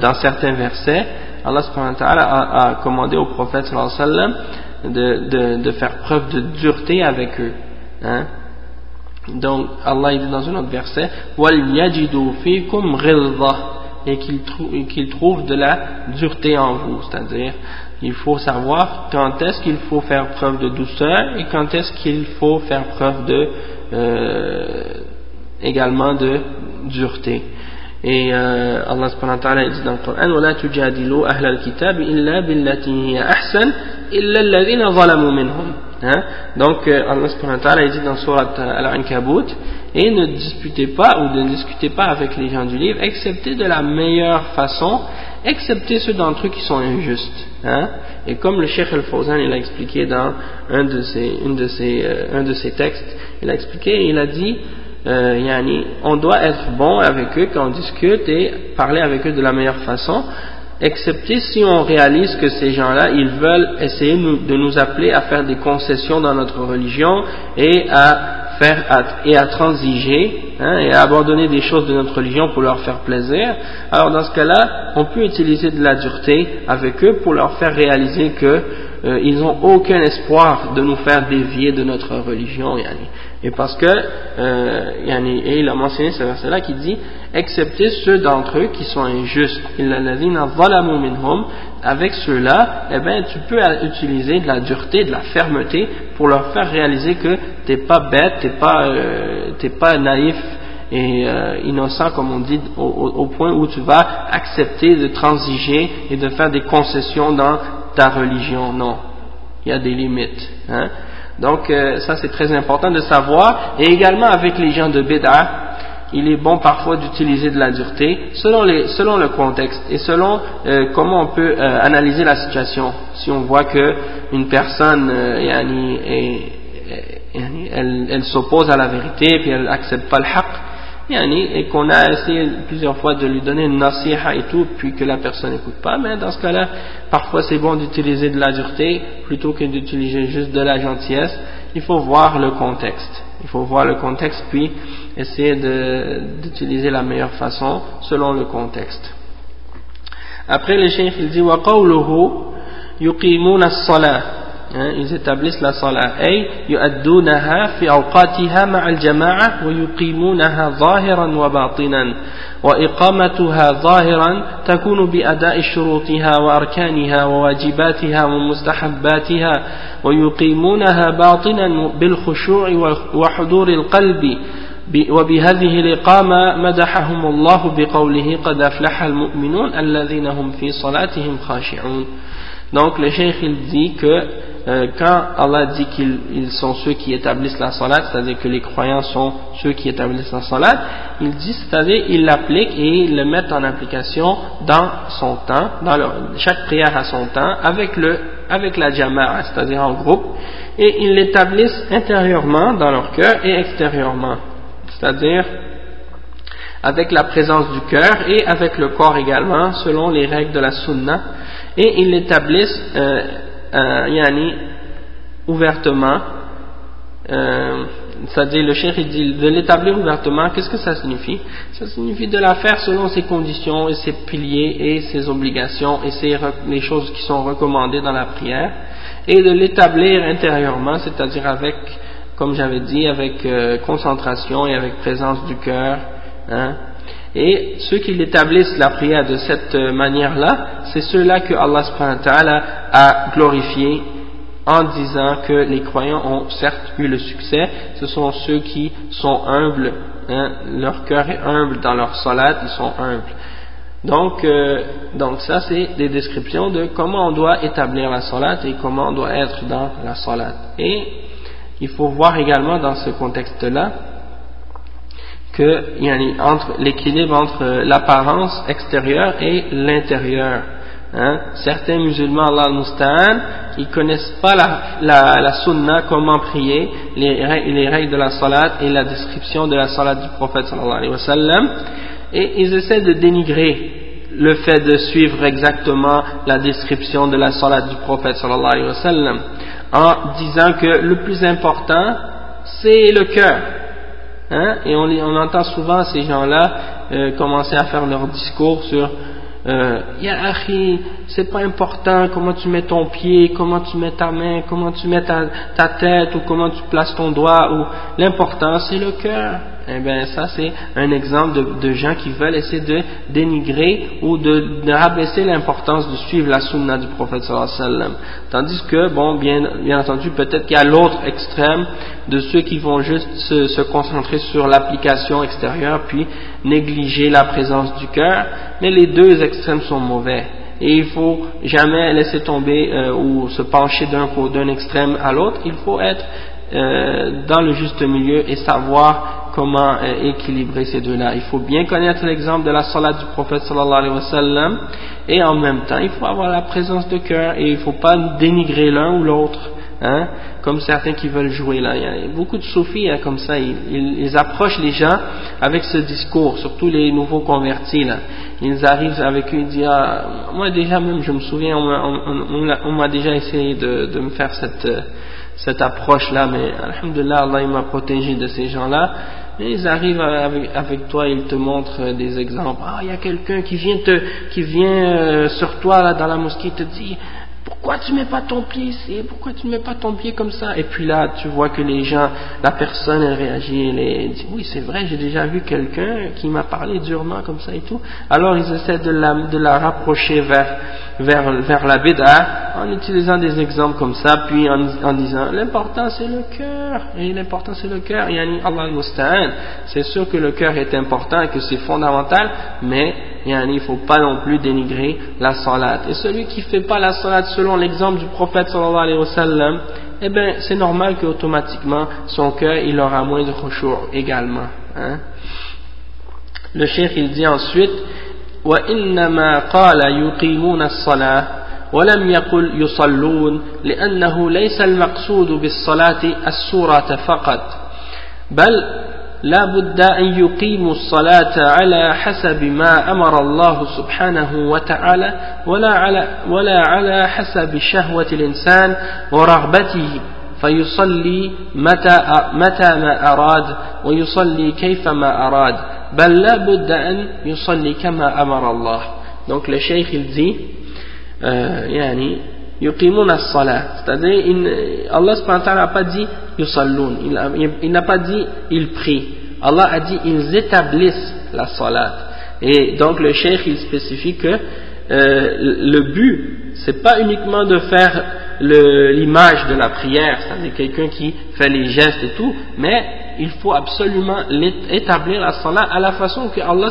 dans certains versets Allah subhanahu wa ta'ala a, a commandé au prophète sallallahu alayhi wa sallam de, de, de faire preuve de dureté avec eux hein? donc Allah dit dans un autre verset et qu'il trouve, qu trouve de la dureté en vous c'est-à-dire il faut savoir quand est-ce qu'il faut faire preuve de douceur et quand est-ce qu'il faut faire preuve de euh, également de dureté et euh, Allah subhanahu wa ta'ala dit dans le Coran وَلَا تُجَادِلُوا أَهْلَ الْكِتَابِ إِلَّا بِالَّتِي هِيَ أَحْسَنُ إِلَّا الَّذِينَ ظَلَمُوا مِنْهُمْ hein? donc euh, Allah subhanahu wa ta'ala dit dans Surat Al-Ankabut et ne disputez pas ou ne discutez pas avec les gens du livre excepté de la meilleure façon excepté ceux d'entre eux qui sont injustes. Hein? Et comme le Cheikh Al-Fawzan il a expliqué dans un de ses, une de ses, euh, un de ses textes, il a expliqué, il a dit, euh, on doit être bon avec eux quand on discute et parler avec eux de la meilleure façon, excepté si on réalise que ces gens-là, ils veulent essayer de nous appeler à faire des concessions dans notre religion et à faire et à transiger hein, et à abandonner des choses de notre religion pour leur faire plaisir, alors dans ce cas-là, on peut utiliser de la dureté avec eux pour leur faire réaliser que euh, ils n'ont aucun espoir de nous faire dévier de notre religion. Yani. Et parce que, euh, yani, et il a mentionné ce verset-là qui dit, excepté ceux d'entre eux qui sont injustes, avec ceux-là, eh ben, tu peux utiliser de la dureté, de la fermeté pour leur faire réaliser que t'es pas bête, t'es pas, euh, pas naïf et euh, innocent comme on dit au, au, point où tu vas accepter de transiger et de faire des concessions dans ta religion. Non, il y a des limites. Hein. Donc euh, ça c'est très important de savoir. Et également avec les gens de Beda, il est bon parfois d'utiliser de la dureté selon, le contexte et selon euh, comment on peut euh, analyser la situation. Si on voit que une personne elle, s'oppose à la vérité puis elle accepte pas le haqq, et qu'on a essayé plusieurs fois de lui donner une nasiha et tout, puis que la personne n'écoute pas, mais dans ce cas-là, parfois c'est bon d'utiliser de la dureté plutôt que d'utiliser juste de la gentillesse. Il faut voir le contexte. Il faut voir le contexte, puis essayer d'utiliser la meilleure façon selon le contexte. Après, le chef il dit « Wa qawluhu yuqimuna as-salah » Hein, ils établissent la salat Et yu'addunaha fi awqatiha ma'a al-jama'a wa yuqimunaha zahiran wa batinan wa iqamatuha zahiran takunu bi ada'i shurutiha wa arkaniha wa wajibatiha wa mustahabbatiha wa yuqimunaha batinan bil khushu' wa hudur al-qalbi وبهذه الإقامة مدحهم الله بقوله قد أفلح المؤمنون الذين هم في صلاتهم خاشعون Donc le cheikh il dit que euh, quand Allah dit qu'ils sont ceux qui établissent la salat, c'est-à-dire que les croyants sont ceux qui établissent la salat, il dit, c'est-à-dire ils l'appliquent et ils le mettent en application dans son temps, dans chaque prière à son temps, avec, le, avec la jama'a, c'est-à-dire en groupe, et ils l'établissent intérieurement dans leur cœur et extérieurement, c'est-à-dire avec la présence du cœur et avec le corps également, selon les règles de la sunna, et ils l'établissent euh, euh, yani, ouvertement. Euh, c'est-à-dire le cheikh dit de l'établir ouvertement, qu'est-ce que ça signifie? Ça signifie de la faire selon ses conditions et ses piliers et ses obligations et ses, les choses qui sont recommandées dans la prière. Et de l'établir intérieurement, c'est-à-dire avec, comme j'avais dit, avec euh, concentration et avec présence du cœur. Hein. Et ceux qui l'établissent la prière de cette manière-là, c'est ceux-là que Allah a glorifié en disant que les croyants ont certes eu le succès, ce sont ceux qui sont humbles, hein, leur cœur est humble dans leur salat, ils sont humbles. Donc, euh, donc ça c'est des descriptions de comment on doit établir la salat et comment on doit être dans la salat. Et il faut voir également dans ce contexte-là qu'il y a entre l'équilibre entre l'apparence extérieure et l'intérieur. Hein. Certains musulmans, Allah al ils connaissent pas la, la, la, sunna, comment prier, les, les règles de la salat et la description de la salat du prophète sallallahu alayhi wa sallam, et ils essaient de dénigrer le fait de suivre exactement la description de la salat du prophète sallallahu alayhi wa sallam, en disant que le plus important, c'est le cœur. Hein? Et on, entend souvent ces gens-là euh, commencer à faire leur discours sur euh, c'est pas important comment tu mets ton pied, comment tu mets ta main, comment tu mets ta, ta tête ou comment tu places ton doigt. ou L'important c'est le cœur. Eh bien ça c'est un exemple de, gens qui veulent essayer de dénigrer ou de, rabaisser l'importance de suivre la sunna du prophète sallallahu alayhi wa sallam. Tandis que, bon, bien, bien entendu, peut-être qu'il y a l'autre extrême de ceux qui vont juste se, se concentrer sur l'application extérieure puis négliger la présence du cœur, mais les deux extrêmes sont mauvais. Et il faut jamais laisser tomber euh, ou se pencher d'un extrême à l'autre, il faut être euh, dans le juste milieu et savoir comment euh, équilibrer ces deux-là. Il faut bien connaître l'exemple de la salat du prophète sallallahu alayhi wa sallam et en même temps il faut avoir la présence de cœur et il ne faut pas dénigrer l'un ou l'autre. Hein, comme certains qui veulent jouer là. Il y a beaucoup de soufis hein, comme ça, ils, ils, approchent les gens avec ce discours, surtout les nouveaux convertis là. Ils arrivent avec eux, ils disent ah, moi déjà même je me souviens, on, m'a déjà essayé de, de me faire cette, cette approche là, mais alhamdulillah Allah m'a protégé de ces gens là. Et ils arrivent avec, toi, ils te montrent des exemples. Ah, il y a quelqu'un qui vient te, qui vient euh, sur toi là dans la mosquée, te dit pourquoi tu mets pas ton pied ici? Pourquoi tu mets pas ton pied comme ça? Et puis là, tu vois que les gens, la personne, elle réagit, elle dit oui, c'est vrai, j'ai déjà vu quelqu'un qui m'a parlé durement comme ça et tout. Alors ils essaient de la, de la rapprocher vers, vers, vers la bid'a en utilisant des exemples comme ça, puis en, en disant l'important c'est le cœur, et l'important c'est le cœur. Yani Allah al c'est sûr que le cœur est important et que c'est fondamental, mais il ne faut pas non plus dénigrer la salat. Et celui qui ne fait pas la salat selon l'exemple du prophète sallallahu alayhi wa sallam, eh bien c'est normal qu'automatiquement son cœur il aura moins de khushu' également. Hein. Le cheikh il dit ensuite وإنما قال يقيمون الصلاة ولم يقل يصلون لأنه ليس المقصود بالصلاة السورة فقط بل لا بد أن يقيموا الصلاة على حسب ما أمر الله سبحانه وتعالى ولا على, ولا على حسب شهوة الإنسان ورغبته فيصلي متى, متى ما أراد ويصلي كيف ما أراد. بل لا بد أن يصلي كما أمر الله donc le cheikh il dit euh, يعني يقيمون الصلاة c'est-à-dire Allah subhanahu wa ta'ala n'a pas dit yusallun. Il, n'a pas dit ils prient. Allah a dit ils établissent la salat. Et donc le cheikh il spécifie que euh, le but c'est pas uniquement de faire l'image de la prière, c'est-à-dire quelqu'un qui fait les gestes et tout, mais il faut absolument établir la salat à la façon que Allah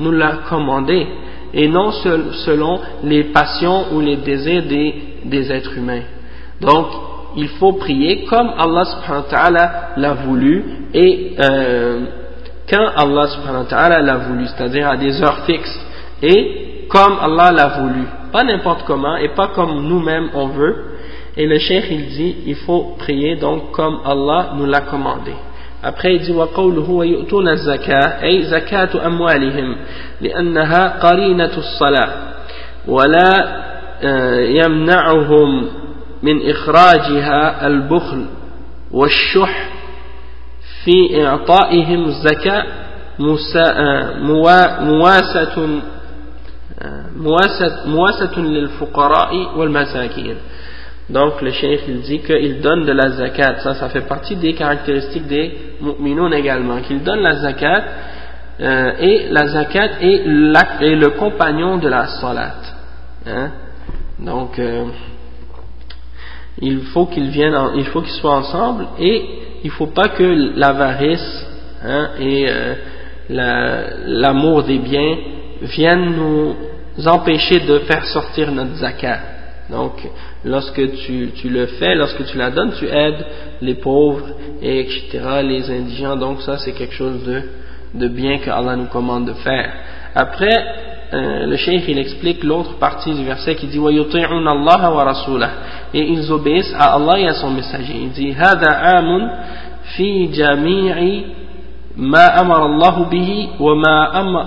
nous l'a commandé et non selon les passions ou les désirs des, des êtres humains. Donc, il faut prier comme Allah l'a voulu et euh, quand Allah l'a voulu, c'est-à-dire à des heures fixes et comme Allah l'a voulu, pas n'importe comment et pas comme nous-mêmes on veut. Et le cheikh il dit, il faut prier donc comme Allah nous l'a commandé. Après il dit وقوله ويؤتون الزكاة أي زكاة أموالهم لأنها قرينة الصلاة ولا يمنعهم من إخراجها البخل والشح في إعطائهم الزكاة مواسة مواسة للفقراء والمساكين donc le cheikh il dit qu'il donne de la zakat, ça ça fait partie des caractéristiques des mu'minun également, qu'il donne la zakat euh, et la zakat est, est, le compagnon de la salat. Hein? Donc euh, il faut qu'ils viennent, il faut qu'ils soient ensemble et il ne faut pas que l'avarice hein, et euh, l'amour des biens viennent nous empêcher de faire sortir notre zakat. Donc, lorsque tu, tu, le fais, lorsque tu la donnes, tu aides les pauvres, et etc., les indigents. Donc, ça, c'est quelque chose de, de bien que Allah nous commande de faire. Après, euh, le cheikh, il explique l'autre partie du verset qui dit وَيُطِعُونَ اللَّهَ وَرَسُولَهُ Et ils obéissent à Allah et à son messager. Il dit هَذَا عَامٌ في جميع ما أمر الله به وما أمر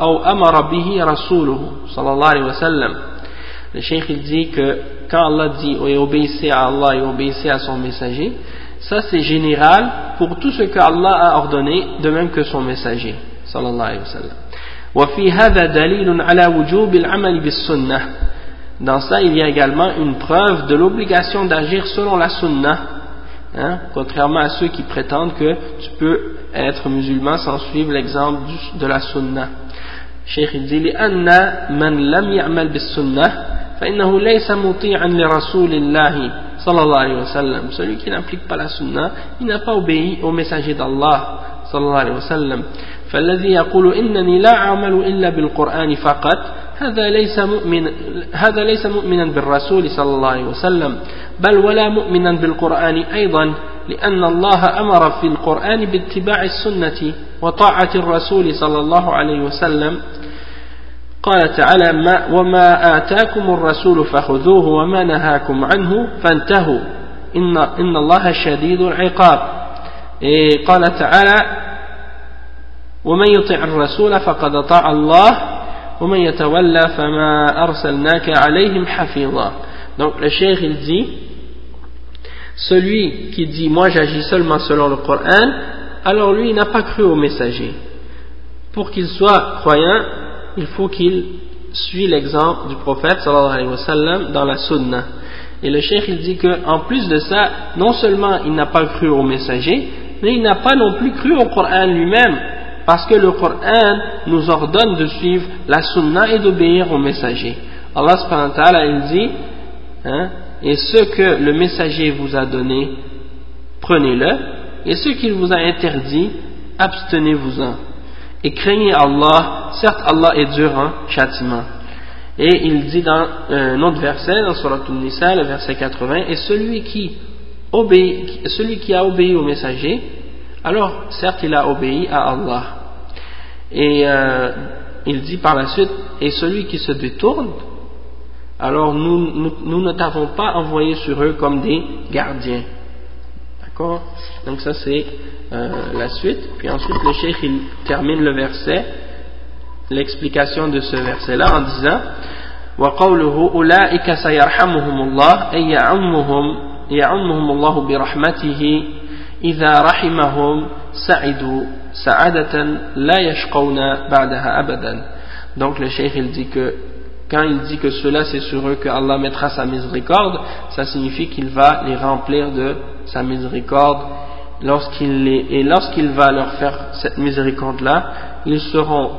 أو أمر به رسوله صلى الله عليه وسلم le cheikh il dit que quand Allah dit et obéissez à Allah et obéissez à son messager, ça c'est général pour tout ce que Allah a ordonné, de même que son messager, sallallahu alayhi wa sallam. وفي هذا دليل على وجوب العمل بالسنة. Dans ça, il y a également une preuve de l'obligation d'agir selon la sunnah, hein, contrairement à ceux qui prétendent que tu peux être musulman sans suivre l'exemple de la sunnah. Cheikh il dit لأن من لم يعمل بالسنة فإنه ليس مطيعا لرسول الله صلى الله عليه وسلم celui qui n'applique pas la sunna il n'a pas obéi au messager d'Allah صلى الله عليه وسلم فالذي يقول إنني لا أعمل إلا بالقرآن فقط هذا ليس مؤمن هذا ليس مؤمنا بالرسول صلى الله عليه وسلم بل ولا مؤمنا بالقرآن أيضا لأن الله أمر في القرآن باتباع السنة وطاعة الرسول صلى الله عليه وسلم. قال تعالى ما وما آتاكم الرسول فخذوه وما نهاكم عنه فانتهوا. إن, إن الله شديد العقاب. إيه قال تعالى ومن يطع الرسول فقد أطاع الله ومن يتولى فما أرسلناك عليهم حفيظا. Donc le cheikh il dit celui qui dit moi j'agis seulement selon le Coran alors lui il n'a pas cru au messager pour qu'il soit croyant il faut qu'il suit l'exemple du prophète sallallahu alayhi wa sallam dans la sunna. Et le cheikh il dit qu'en plus de ça, non seulement il n'a pas cru au messager, mais il n'a pas non plus cru au Coran lui-même, parce que le Coran nous ordonne de suivre la sunna et d'obéir au messager. Allah subhanahu wa ta'ala il dit, hein, et ce que le messager vous a donné, prenez-le, et ce qu'il vous a interdit, abstenez-vous-en et craignez Allah, certes Allah est dur en châtiment. Et il dit dans un autre verset, dans Surah An-Nisa, le verset 80, et celui qui, obéit, celui qui a obéi au messager, alors certes il a obéi à Allah. Et euh, il dit par la suite, et celui qui se détourne, alors nous, nous, nous ne t'avons pas envoyé sur eux comme des gardiens. D'accord Donc ça c'est euh, la suite. Puis ensuite, le cheikh il termine le verset, l'explication de ce verset-là en disant وقوله أولئك سيرحمهم الله أي يعمهم يعمهم الله برحمته إذا رحمهم سعدوا سعادة لا يشقون بعدها أبدا donc le cheikh il dit que quand il dit que cela c'est sur eux que Allah mettra sa miséricorde ça signifie qu'il va les remplir de sa miséricorde lorsqu'il et lorsqu'il va leur faire cette miséricorde-là, ils seront,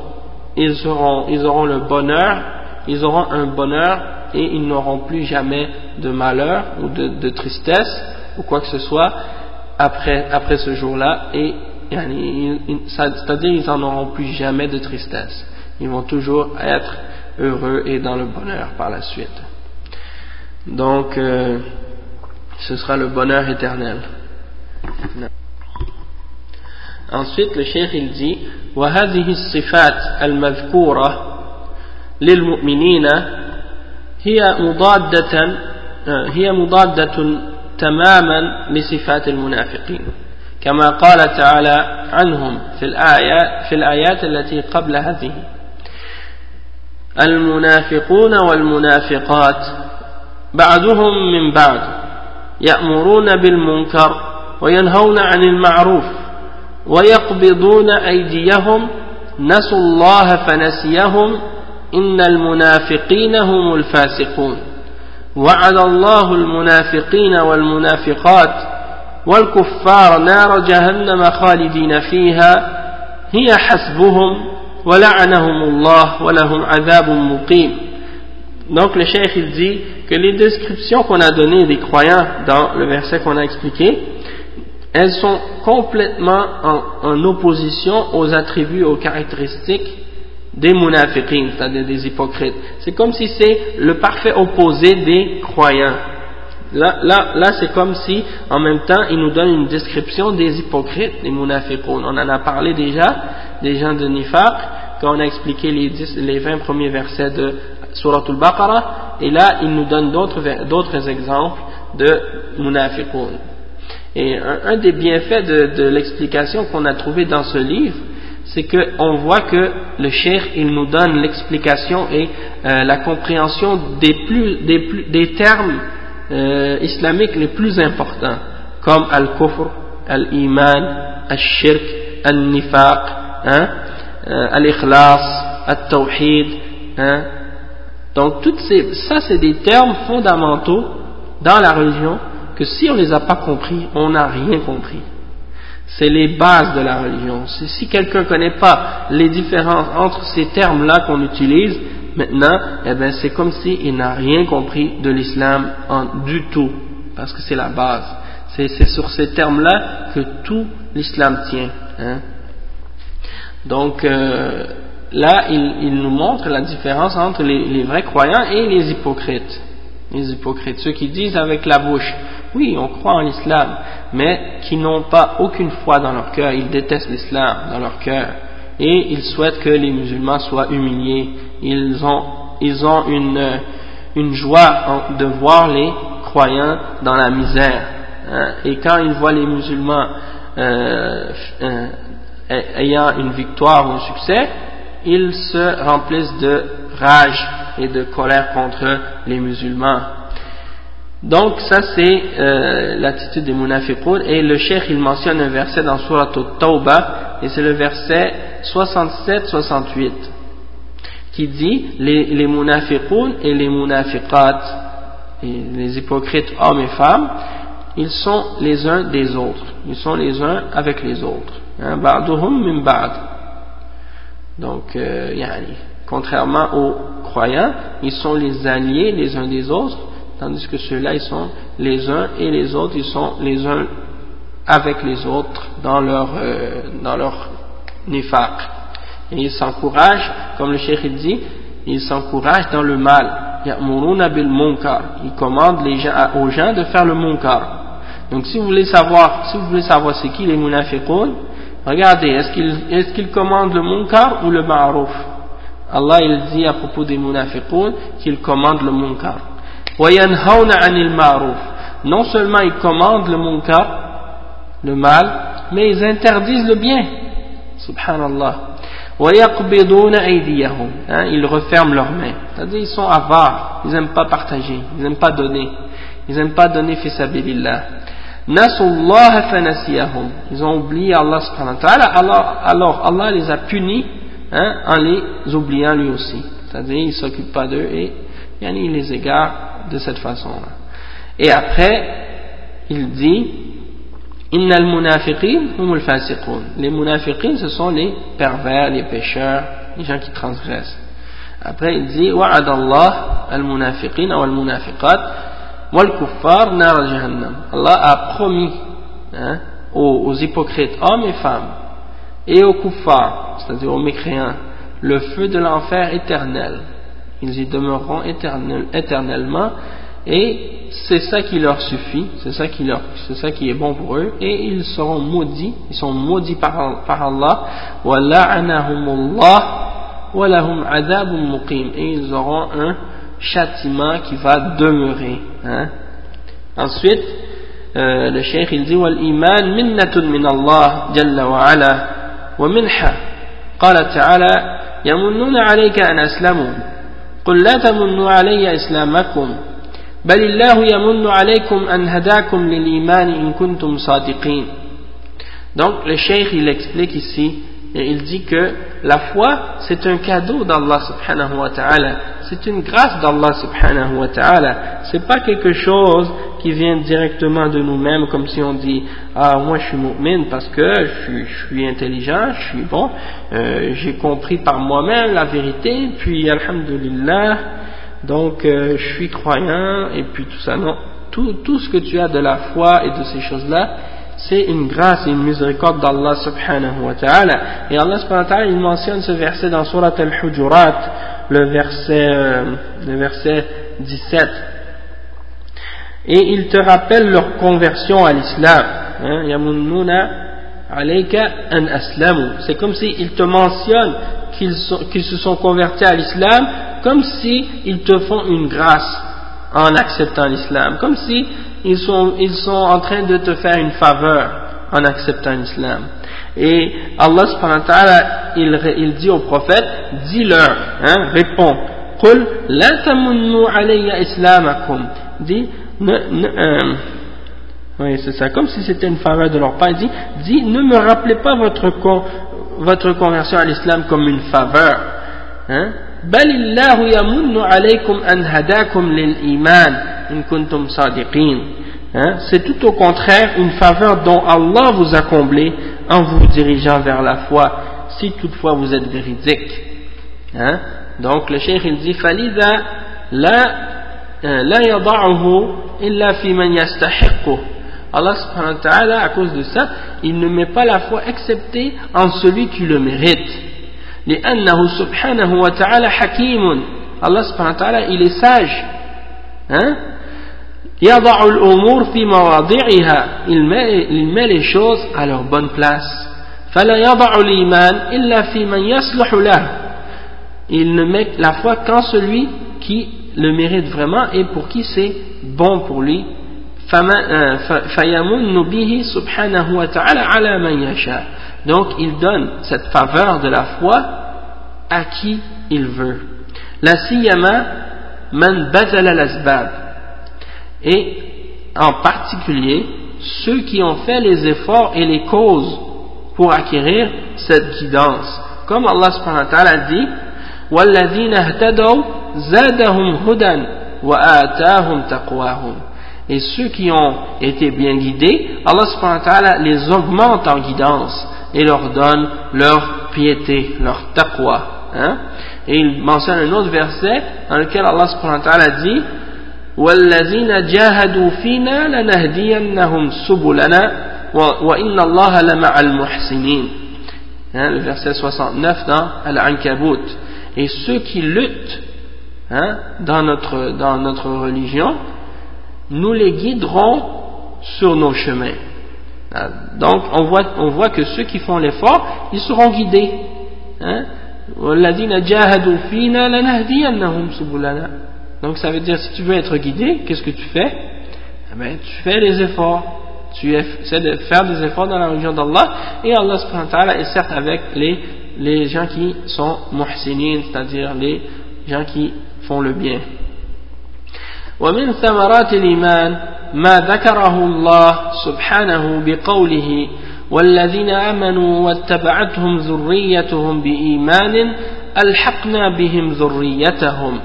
ils seront, ils auront le bonheur, ils auront un bonheur et ils n'auront plus jamais de malheur ou de, tristesse ou quoi que ce soit après, après ce jour-là et c'est-à-dire ils n'en auront plus jamais de tristesse. Ils vont toujours être heureux et dans le bonheur par la suite. Donc, euh, ce sera le bonheur éternel. Ensuite, le cheikh il dit وهذه الصفات المذكورة للمؤمنين هي مضادة هي مضادة تماما لصفات المنافقين كما قال تعالى عنهم في الآيات, في الآيات التي قبل هذه المنافقون والمنافقات. بعضهم من بعض يأمرون بالمنكر وينهون عن المعروف ويقبضون أيديهم. نسوا الله فنسيهم. إن المنافقين هم الفاسقون. وعد الله المنافقين والمنافقات والكفار نار جهنم خالدين فيها. هي حسبهم Donc le cheikh il dit que les descriptions qu'on a données des croyants dans le verset qu'on a expliqué, elles sont complètement en, opposition aux attributs, aux caractéristiques des munafiqins, c'est-à-dire des hypocrites. C'est comme si c'est le parfait opposé des croyants. Là, là, là c'est comme si, en même temps, il nous donne une description des hypocrites, des munafiqun. On en a parlé déjà, des gens de Nifaq, quand on a expliqué les, 10, les 20 premiers versets de Surah Al-Baqarah, et là, il nous donne d'autres exemples de munafiqun. Et un, des bienfaits de, l'explication qu'on a trouvé dans ce livre, c'est qu'on voit que le cheikh, il nous donne l'explication et euh, la compréhension des, plus, des, plus, des termes euh, islamiques les plus importants, comme al-kufr, al-iman, al-shirk, al-nifaq, hein, euh, al-ikhlas, al-tawhid. Hein. Donc, toutes ces, ça, c'est des termes fondamentaux dans la religion que si on ne les a pas compris, on n'a rien compris. C'est les bases de la religion. Si quelqu'un ne connaît pas les différences entre ces termes-là qu'on utilise, maintenant, eh ben, c'est comme s'il n'a rien compris de l'islam du tout, parce que c'est la base. C'est sur ces termes-là que tout l'islam tient. Hein. Donc, euh, là, il, nous montre la différence entre les, les vrais croyants et les hypocrites. Les hypocrites, ceux qui disent avec la bouche, oui, on croit en l'islam, mais qui n'ont pas aucune foi dans leur cœur, ils détestent l'islam dans leur cœur, et ils souhaitent que les musulmans soient humiliés, ils ont, ils ont une, joie de voir les croyants dans la misère, hein. et quand ils voient les musulmans euh, euh, ayant une victoire ou un succès, ils se remplissent de rage et de colère contre les musulmans. Donc ça c'est euh, l'attitude des munafiqun et le cheikh il mentionne un verset dans Surah Tawbah et c'est le verset 67-68 qui dit les, les et les munafiqat les hypocrites hommes et femmes ils sont les uns des autres. Ils sont les uns avec les autres. Hein, donc euh, contrairement aux croyants ils sont les alliés les uns des autres tandis que ceux-là, ils sont les uns et les autres, ils sont les uns avec les autres dans leur, euh, dans leur nifaq. Et ils s'encouragent, comme le cheikh dit, ils s'encouragent dans le mal. Ils commandent les gens, aux gens de faire le munkar. Donc si vous voulez savoir, si vous voulez savoir c'est qui les munafiqun, regardez, est-ce qu'ils est qu commandent le munkar ou le ma'ruf? Allah il dit à propos des munafiqun qu'ils commandent le munkar. Non seulement ils commandent le munkar, le mal, mais ils interdisent le bien. Subhanallah. Hein, ils referment leurs mains. C'est-à-dire ils sont avares, ils n'aiment pas partager, ils n'aiment pas donner. Ils n'aiment pas donner fisabilillah. Ils ont oublié Allah alors, Allah les a punis hein, en les oubliant lui aussi. C'est-à-dire ils ne s'occupent pas d'eux et il les égare de cette façon-là. Et après, il dit Innal munafiqin hum fasiqun. Les munafiqin, ce sont les pervers, les pécheurs, les gens qui transgressent. Après, il dit Allah al-munafiqin al-munafiqat wal. Allah a promis hein, aux, aux, hypocrites, hommes et femmes, et aux kuffars, c'est-à-dire aux mécréants, le feu de l'enfer éternel ils y demeureront éternel, éternellement et c'est ça qui leur suffit, c'est ça qui leur, c'est ça qui est bon pour eux et ils seront maudits, ils sont maudits par, par Allah et ils auront un châtiment qui va demeurer. Hein. Ensuite, euh, le cheikh il dit wal iman minnatun min Allah jalla wa ala wa minha قال تعالى يمنون عليك أن أسلموا قل لا تمنوا علي إسلامكم بل الله يمن عليكم أن هداكم للإيمان إن كنتم صادقين. Donc le cheikh il explique ici et il dit que la foi c'est un cadeau d'Allah subhanahu wa ta'ala. C'est une grâce d'Allah subhanahu wa ta'ala. C'est pas quelque chose qui vient directement de nous-mêmes comme si on dit ah moi je suis mu'min parce que je suis, je suis intelligent je suis bon euh, j'ai compris par moi-même la vérité puis alhamdulillah donc euh, je suis croyant et puis tout ça. Non tout, tout ce que tu as de la foi et de ces choses là c'est une grâce et une miséricorde d'Allah subhanahu wa ta'ala. Et Allah subhanahu wa ta'ala, il mentionne ce verset dans Surat al-Hujurat, le verset, euh, le verset 17. Et il te rappelle leur conversion à l'islam. Hein, Yamunnuna alayka an aslamu. C'est comme s'il te mentionne qu'ils qu se sont convertis à l'islam, comme s'ils te font une grâce en acceptant l'islam. Comme si ils sont, ils sont en train de te faire une faveur en acceptant l'islam. Et Allah subhanahu wa ta'ala, il, il dit au prophète, dis-leur, hein, réponds, قل لا تمنوا علي إسلامكم dis ne, ne, euh, oui c'est ça comme si c'était une faveur de leur part il dit, dis ne me rappelez pas votre, votre conversion à l'islam comme une faveur hein بل الله يمن عليكم أن هداكم للإيمان إن كنتم صادقين hein? c'est tout au contraire une faveur dont Allah vous a comblé en vous dirigeant vers la foi si toutefois vous êtes véridique hein? donc le cheikh il dit فلذا لا لا يضعه إلا في من يستحقه Allah subhanahu wa ta'ala à cause de ça il ne met pas la foi excepté en celui qui le mérite لأنه سبحانه وتعالى حكيم الله سبحانه وتعالى il est sage Hein? Il met, il met les choses à leur bonne place. Il ne met la foi qu'en celui qui le mérite vraiment et pour qui c'est bon pour lui. Euh, Donc il donne cette faveur de la foi à qui il veut. La siyama man bazala lasbab. Et en particulier ceux qui ont fait les efforts et les causes pour acquérir cette guidance. Comme Allah subhanahu wa ta'ala dit وَالَّذِينَ اهْتَدَوْا زَادَهُمْ هُدًى وَآتَاهُمْ تَقْوَاهُمْ et ceux qui ont été bien guidés, Allah subhanahu wa ta'ala les augmente en guidance et leur donne leur piété, leur taqwa. Hein? Et il mentionne un autre verset dans lequel Allah subhanahu wa ta'ala dit وَالَّذِينَ جَاهَدُوا فِينَا لَنَهْدِيَنَّهُمْ سُبُلَنَا وَإِنَّ اللَّهَ لَمَعَ الْمُحْسِنِينَ hein, Le verset 69 dans Al-Ankabut. Et ceux qui luttent hein, dans, notre, dans notre religion, nous les guiderons sur nos chemins. Ah, donc on voit, on voit que ceux qui font l'effort, ils seront guidés. Hein? Donc ça veut dire si tu veux être guidé, qu'est-ce que tu fais eh bien, Tu fais les efforts. Tu essaies de faire des efforts dans la religion d'Allah et Allah subhanahu wa ta'ala est certes avec les, les gens qui sont muhsinin, c'est-à-dire les gens qui font le bien. ومن ثمرات الإيمان ما ذكره الله سبحانه بقوله والذين آمنوا واتبعتهم ذريتهم بإيمان ألحقنا بهم ذريتهم.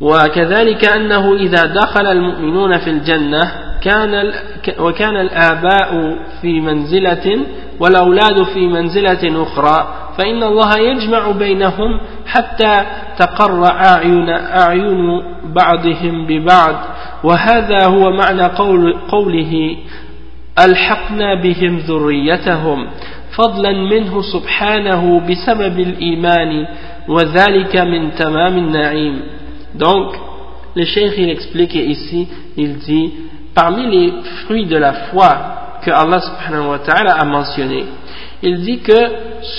وكذلك أنه إذا دخل المؤمنون في الجنة كان وكان الآباء في منزلة والأولاد في منزلة أخرى فإن الله يجمع بينهم حتى تقر أعين, أعين بعضهم ببعض. وهذا هو معنى قول قوله ألحقنا بهم ذريتهم فضلا منه سبحانه بسبب الإيمان وذلك من تمام النعيم donc le cheikh il explique ici il dit parmi les fruits de la foi que Allah subhanahu wa ta'ala a mentionné il dit que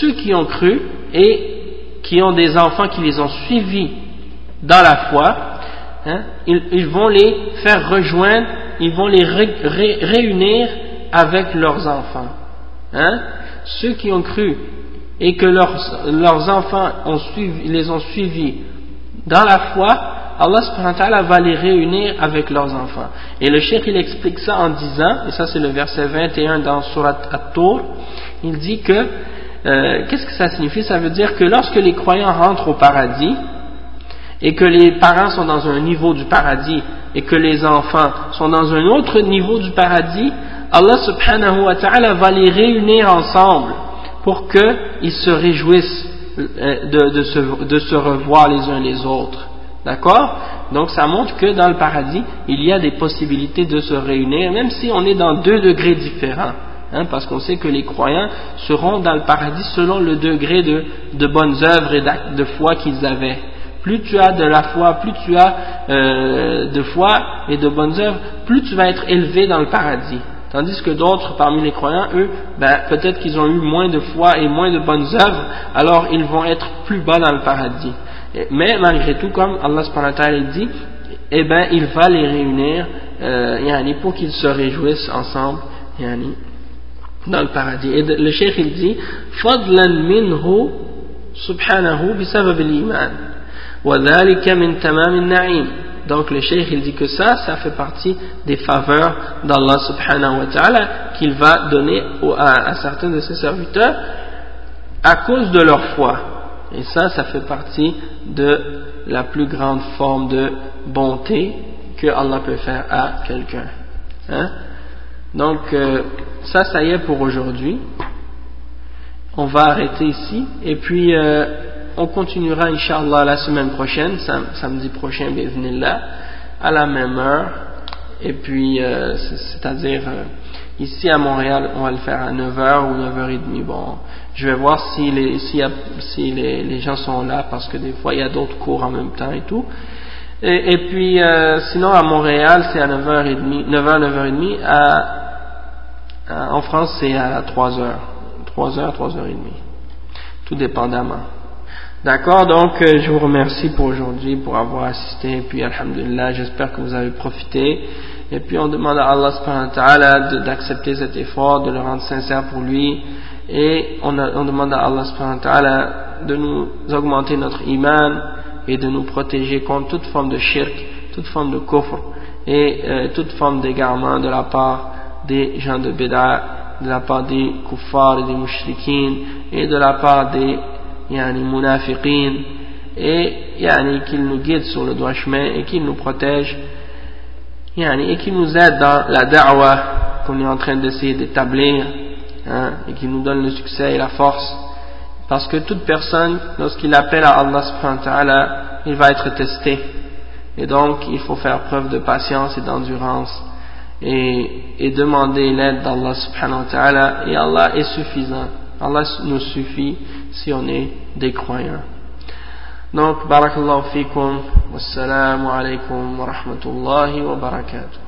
ceux qui ont cru et qui ont des enfants qui les ont suivis dans la foi, hein, ils, vont les faire rejoindre, ils vont les réunir avec leurs enfants. Hein? Ceux qui ont cru et que leurs, leurs enfants ont suivi, les ont suivis dans la foi, Allah subhanahu va les réunir avec leurs enfants. Et le cheikh il explique ça en disant, et ça c'est le verset 21 dans Surat At-Tur, il dit que, euh, qu'est-ce que ça signifie? Ça veut dire que lorsque les croyants rentrent au paradis, et que les parents sont dans un niveau du paradis, et que les enfants sont dans un autre niveau du paradis, Allah subhanahu wa ta'ala va les réunir ensemble pour qu'ils se réjouissent euh, de, se, revoir les uns les autres. D'accord? Donc ça montre que dans le paradis, il y a des possibilités de se réunir, même si on est dans deux degrés différents. Hein, parce qu'on sait que les croyants seront dans le paradis selon le degré de, de bonnes œuvres et de foi qu'ils avaient. Plus tu as de la foi, plus tu as euh, de foi et de bonnes œuvres, plus tu vas être élevé dans le paradis. Tandis que d'autres parmi les croyants, eux, ben, peut-être qu'ils ont eu moins de foi et moins de bonnes œuvres, alors ils vont être plus bas dans le paradis. Mais malgré tout, comme Allah subhanahu wa dit, eh ben, il va les réunir euh, pour qu'ils se réjouissent ensemble dans le paradis. Et le cheikh il dit فضلا منه سبحانه بسبب الإيمان donc le cheikh il dit que ça, ça fait partie des faveurs d'Allah subhanahu wa ta'ala qu'il va donner à, certains de ses serviteurs à cause de leur foi. Et ça, ça fait partie de la plus grande forme de bonté que Allah peut faire à quelqu'un. Hein? Donc, euh, ça, ça y est pour aujourd'hui. On va arrêter ici. Et puis, euh, on continuera, Inch'Allah, la semaine prochaine, samedi prochain, là, à la même heure. Et puis, euh, c'est-à-dire, euh, ici à Montréal, on va le faire à 9h ou 9h30. Bon, je vais voir si, les, si, les, gens sont là, parce que des fois, il y a d'autres cours en même temps et tout. Et, puis, euh, sinon, à Montréal, c'est à 9h30, 9h, 9h30. À, en France, c'est à 3h. 3h, 3h30. Tout dépendamment. D'accord, donc euh, je vous remercie pour aujourd'hui, pour avoir assisté, et puis Alhamdulillah, j'espère que vous avez profité, et puis on demande à Allah subhanahu wa ta'ala d'accepter cet effort, de le rendre sincère pour lui, et on, on demande à Allah subhanahu wa ta'ala de nous augmenter notre iman, et de nous protéger contre toute forme de shirk, toute forme de kufr, et euh, toute forme d'égarement de la part des gens de bid'a, de la part des kuffars et des mushrikines, et de la part des yani munafiqin et yani qu'il nous guide sur le droit chemin et qu'il nous protège. Yani, et qu'il nous aide dans la da'wah qu'on est en train d'essayer d'établir hein, et qu'il nous donne le succès et la force. Parce que toute personne lorsqu'il appelle à Allah subhanahu wa ta'ala il va être testé. Et donc il faut faire preuve de patience et d'endurance et, et demander l'aide d'Allah subhanahu wa ta'ala. Et Allah est suffisant Allah nous suffit si on est des croyants. Donc, barakallahu fikum, wassalamu alaikum wa rahmatullahi wa barakatuh.